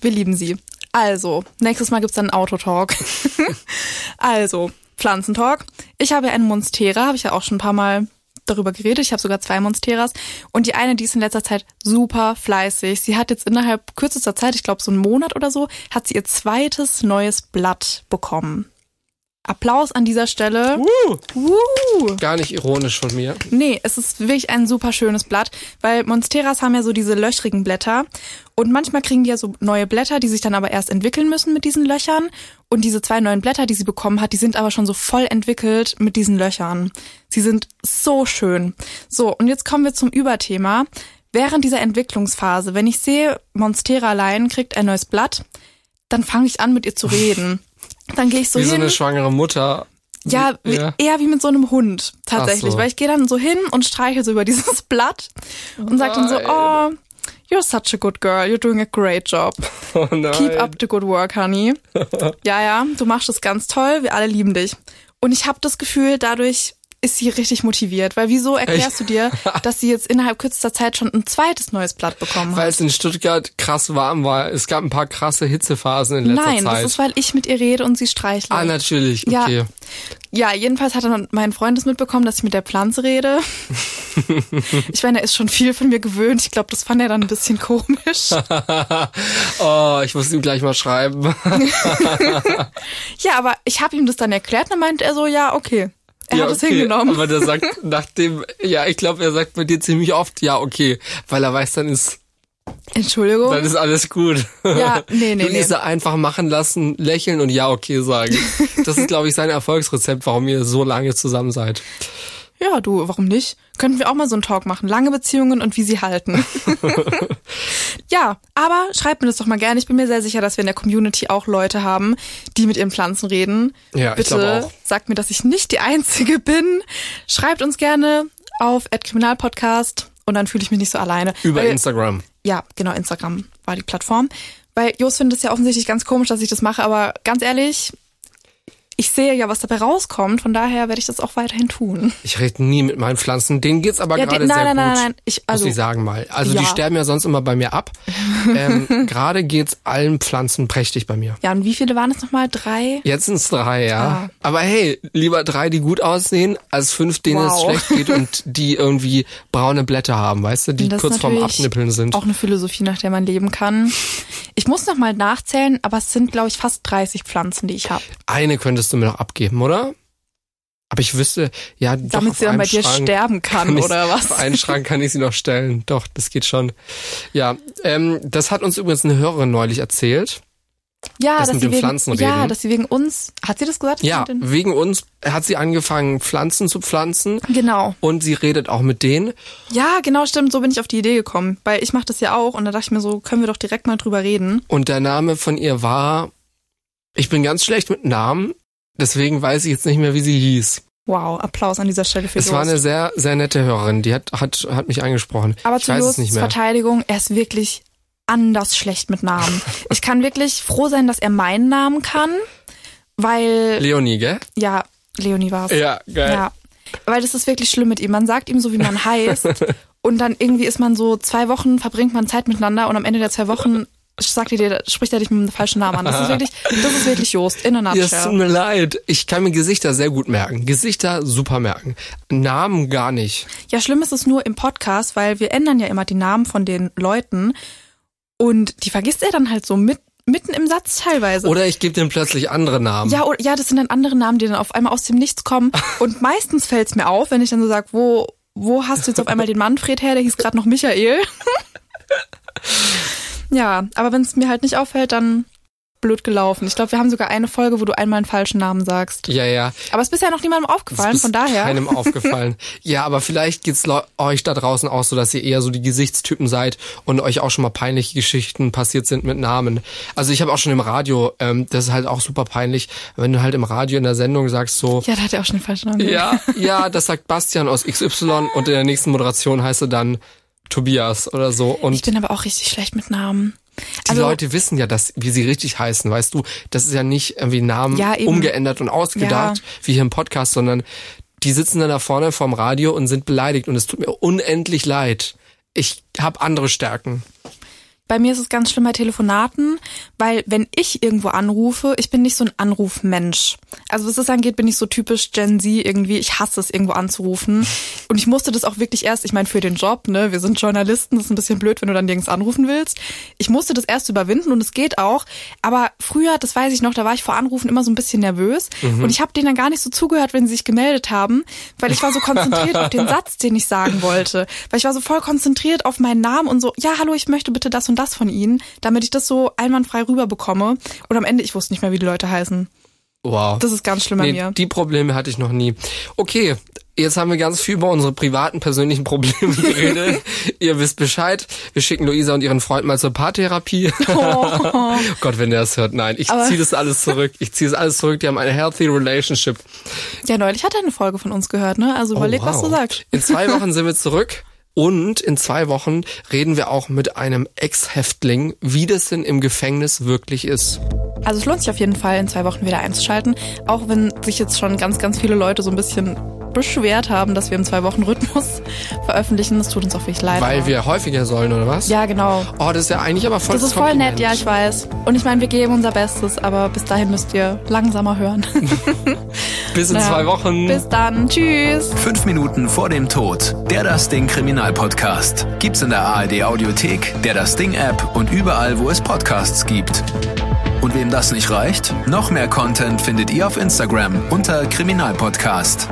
wir lieben sie. Also, nächstes Mal gibt's dann einen Autotalk. [LAUGHS] also, Pflanzentalk. Ich habe einen Monstera, habe ich ja auch schon ein paar Mal darüber geredet. Ich habe sogar zwei Monsteras. Und die eine, die ist in letzter Zeit super fleißig. Sie hat jetzt innerhalb kürzester Zeit, ich glaube so einen Monat oder so, hat sie ihr zweites neues Blatt bekommen. Applaus an dieser Stelle. Uh, Uh. gar nicht ironisch von mir. Nee, es ist wirklich ein super schönes Blatt, weil Monsteras haben ja so diese löchrigen Blätter und manchmal kriegen die ja so neue Blätter, die sich dann aber erst entwickeln müssen mit diesen Löchern und diese zwei neuen Blätter, die sie bekommen hat, die sind aber schon so voll entwickelt mit diesen Löchern. Sie sind so schön. So, und jetzt kommen wir zum Überthema. Während dieser Entwicklungsphase, wenn ich sehe, Monstera allein kriegt ein neues Blatt, dann fange ich an mit ihr zu reden. Dann gehe ich so Wie hin. so eine schwangere Mutter. Ja, wie, Ja. eher wie mit so einem Hund tatsächlich, so. weil ich gehe dann so hin und streiche so über [LAUGHS] dieses Blatt und sage dann so, oh, you're such a good girl, you're doing a great job. [LAUGHS] Oh. Keep up the good work, honey. [LAUGHS] ja, ja, du machst es ganz toll, wir alle lieben dich. Und ich habe das Gefühl, dadurch ist sie richtig motiviert, weil wieso erklärst du dir, [LAUGHS] dass sie jetzt innerhalb kürzester Zeit schon ein zweites neues Blatt bekommen Weil hat? es in Stuttgart krass warm war. Es gab ein paar krasse Hitzephasen in letzter Nein, Zeit. das ist, weil ich mit ihr rede und sie streichle. ah, natürlich. Ja. Okay. Ja, jedenfalls hat dann mein Freund es mitbekommen, dass ich mit der Pflanze rede. [LAUGHS] ich meine, er ist schon viel von mir gewöhnt. Ich glaube, das fand er dann ein bisschen komisch. [LAUGHS] oh, ich muss ihm gleich mal schreiben. Ja, aber ich habe ihm das dann erklärt, dann meinte er so, ja, okay. Er ja, hat es okay. hingenommen. Aber der sagt [LAUGHS] nachdem, ja, ich glaube, er sagt bei dir ziemlich oft, ja, okay, weil er weiß, dann ist, Entschuldigung. dann ist alles gut. Ja, nee, [LAUGHS] nee, Luise einfach machen lassen, lächeln und ja, okay sagen. [LAUGHS] Das ist, glaube ich, sein Erfolgsrezept, warum ihr so lange zusammen seid. Ja, du, warum nicht? Könnten wir auch mal so einen Talk machen. Lange Beziehungen und wie sie halten. [LAUGHS] ja, aber schreibt mir das doch mal gerne. Ich bin mir sehr sicher, dass wir in der Community auch Leute haben, die mit ihren Pflanzen reden. Ja, Bitte sagt mir, dass ich nicht die Einzige bin. Schreibt uns gerne auf @kriminalpodcast und dann fühle ich mich nicht so alleine. Über Weil- Instagram. Ja, genau, Instagram war die Plattform. Weil Jos findet es ja offensichtlich ganz komisch, dass ich das mache, aber ganz ehrlich, ich sehe ja, was dabei rauskommt, von daher werde ich das auch weiterhin tun. Ich rede nie mit meinen Pflanzen. Denen geht's aber Ja, gerade die- nein, sehr nein, nein, gut. nein, ich- also- muss ich sagen mal. Also die Ja. sterben ja sonst immer bei mir ab. [LAUGHS] ähm, gerade geht's allen Pflanzen prächtig bei mir. Ja, und wie viele waren es nochmal? Drei? Jetzt sind's drei, ja. Ah. Aber hey, lieber drei, die gut aussehen, als fünf, denen es Wow. schlecht geht und [LAUGHS] die irgendwie braune Blätter haben, weißt du, die kurz vorm Abnippeln sind. Auch eine Philosophie, nach der man leben kann. Ich muss noch mal nachzählen, aber es sind, glaube ich, fast 30 Pflanzen, die ich habe. Eine könntest du mir noch abgeben, oder? Aber ich wüsste, ja, doch Damit sie dann bei dir Schrank sterben kann, kann oder [LAUGHS] was? Auf einen Schrank kann ich sie noch stellen. Doch, das geht schon. Ja, ähm, das hat uns übrigens eine Hörerin neulich erzählt. Ja, das dass mit sie den wegen, Pflanzen ja, reden. dass sie wegen uns, hat sie das gesagt? Ja, wegen uns hat sie angefangen, Pflanzen zu pflanzen. Genau. Und sie redet auch mit denen. Ja, genau, stimmt. So bin ich auf die Idee gekommen. Weil ich mache das ja auch und da dachte ich mir so, können wir doch direkt mal drüber reden. Und der Name von ihr war, ich bin ganz schlecht mit Namen, deswegen weiß ich jetzt nicht mehr, wie sie hieß. Wow, Applaus an dieser Stelle für Es war eine sehr, sehr nette Hörerin, die hat, hat, hat mich angesprochen. Aber ich zu es Josts nicht mehr. Verteidigung, er ist wirklich anders schlecht mit Namen. [LAUGHS] ich kann wirklich froh sein, dass er meinen Namen kann, weil, Leonie, gell? ja, Leonie war's. Ja, geil. Ja, weil das ist wirklich schlimm mit ihm. Man sagt ihm so, wie man [LAUGHS] heißt und dann irgendwie ist man so zwei Wochen, verbringt man Zeit miteinander und am Ende der zwei Wochen sagt er dir, spricht er dich mit einem falschen Namen an. Das ist wirklich, das ist wirklich Jost, in a Ja, es tut nutshell. mir leid. Ich kann mir Gesichter sehr gut merken. Gesichter super merken. Namen gar nicht. Ja, schlimm ist es nur im Podcast, weil wir ändern ja immer die Namen von den Leuten und die vergisst er dann halt so mit, mitten im Satz teilweise. Oder ich gebe dem plötzlich andere Namen. Ja, oder, ja, das sind dann andere Namen, die dann auf einmal aus dem Nichts kommen. [LAUGHS] Und meistens fällt's mir auf, wenn ich dann so sag, wo, wo hast du jetzt auf einmal den Manfred her? Der hieß gerade noch Michael. [LAUGHS] [LAUGHS] ja, aber wenn es mir halt nicht auffällt, dann blöd gelaufen. Ich glaube, wir haben sogar eine Folge, wo du einmal einen falschen Namen sagst. Ja, ja. Aber es ist bisher noch niemandem aufgefallen, von daher. keinem [LAUGHS] aufgefallen. ja, aber vielleicht geht's euch da draußen auch so, dass ihr eher so die Gesichtstypen seid und euch auch schon mal peinliche Geschichten passiert sind mit Namen. Also ich habe auch schon im Radio, ähm, das ist halt auch super peinlich, wenn du halt im Radio in der Sendung sagst so, Ja, da hat er auch schon den falschen Namen. ja, ja, das sagt Bastian aus XY und in der nächsten Moderation heißt er dann Tobias oder so. Und Ich bin aber auch richtig schlecht mit Namen. die Also, Leute wissen ja, dass, wie sie richtig heißen, weißt du. Das ist ja nicht irgendwie Namen Ja, umgeändert und ausgedacht, wie hier im Podcast, sondern die sitzen dann da vorne vorm Radio und sind beleidigt und es tut mir unendlich leid. Ich habe andere Stärken. Bei mir ist es ganz schlimm bei Telefonaten, weil wenn ich irgendwo anrufe, ich bin nicht so ein Anrufmensch. Also was das angeht, bin ich so typisch Gen Z irgendwie. Ich hasse es, irgendwo anzurufen. [LAUGHS] Und ich musste das auch wirklich erst, ich meine, für den Job, ne, wir sind Journalisten, das ist ein bisschen blöd, wenn du dann nirgends anrufen willst. Ich musste das erst überwinden und es geht auch. Aber früher, das weiß ich noch, da war ich vor Anrufen immer so ein bisschen nervös. Mhm. Und ich habe denen dann gar nicht so zugehört, wenn sie sich gemeldet haben, weil ich war so konzentriert auf den [LAUGHS] Satz, den ich sagen wollte. Weil ich war so voll konzentriert auf meinen Namen und so, ja, hallo, ich möchte bitte das und das von Ihnen, damit ich das so einwandfrei rüberbekomme. Und am Ende, ich wusste nicht mehr, wie die Leute heißen. Wow. Das ist ganz schlimm bei nee, mir. Die Probleme hatte ich noch nie. Okay, jetzt haben wir ganz viel über unsere privaten, persönlichen Probleme [LAUGHS] geredet. Ihr wisst Bescheid. Wir schicken Luisa und ihren Freund mal zur Paartherapie. [LAUGHS] Oh. [LAUGHS] Gott, wenn der das hört. Nein, ich ziehe das alles zurück. Ich ziehe das alles zurück. Die haben eine healthy relationship. Ja, neulich hat er eine Folge von uns gehört, ne? Also überleg, oh, wow. was du sagst. In zwei Wochen sind wir zurück. Und in zwei Wochen reden wir auch mit einem Ex-Häftling, wie das denn im Gefängnis wirklich ist. Also es lohnt sich auf jeden Fall, in zwei Wochen wieder einzuschalten, auch wenn sich jetzt schon ganz, ganz viele Leute so ein bisschen beschwert haben, dass wir im Zwei-Wochen-Rhythmus [LAUGHS] veröffentlichen. Das tut uns auch wirklich leid. Weil wir häufiger sollen, oder was? Ja, genau. Oh, das ist ja eigentlich aber voll Das ist voll nett, ja, ich weiß. Und ich meine, wir geben unser Bestes, aber bis dahin müsst ihr langsamer hören. [LAUGHS] bis in naja, zwei Wochen. Bis dann. Tschüss. Fünf Minuten vor dem Tod. Der Das Ding Kriminalpodcast. Gibt's in der ARD Audiothek, der Das Ding App und überall, wo es Podcasts gibt. Und wem das nicht reicht, noch mehr Content findet ihr auf Instagram unter Kriminalpodcast.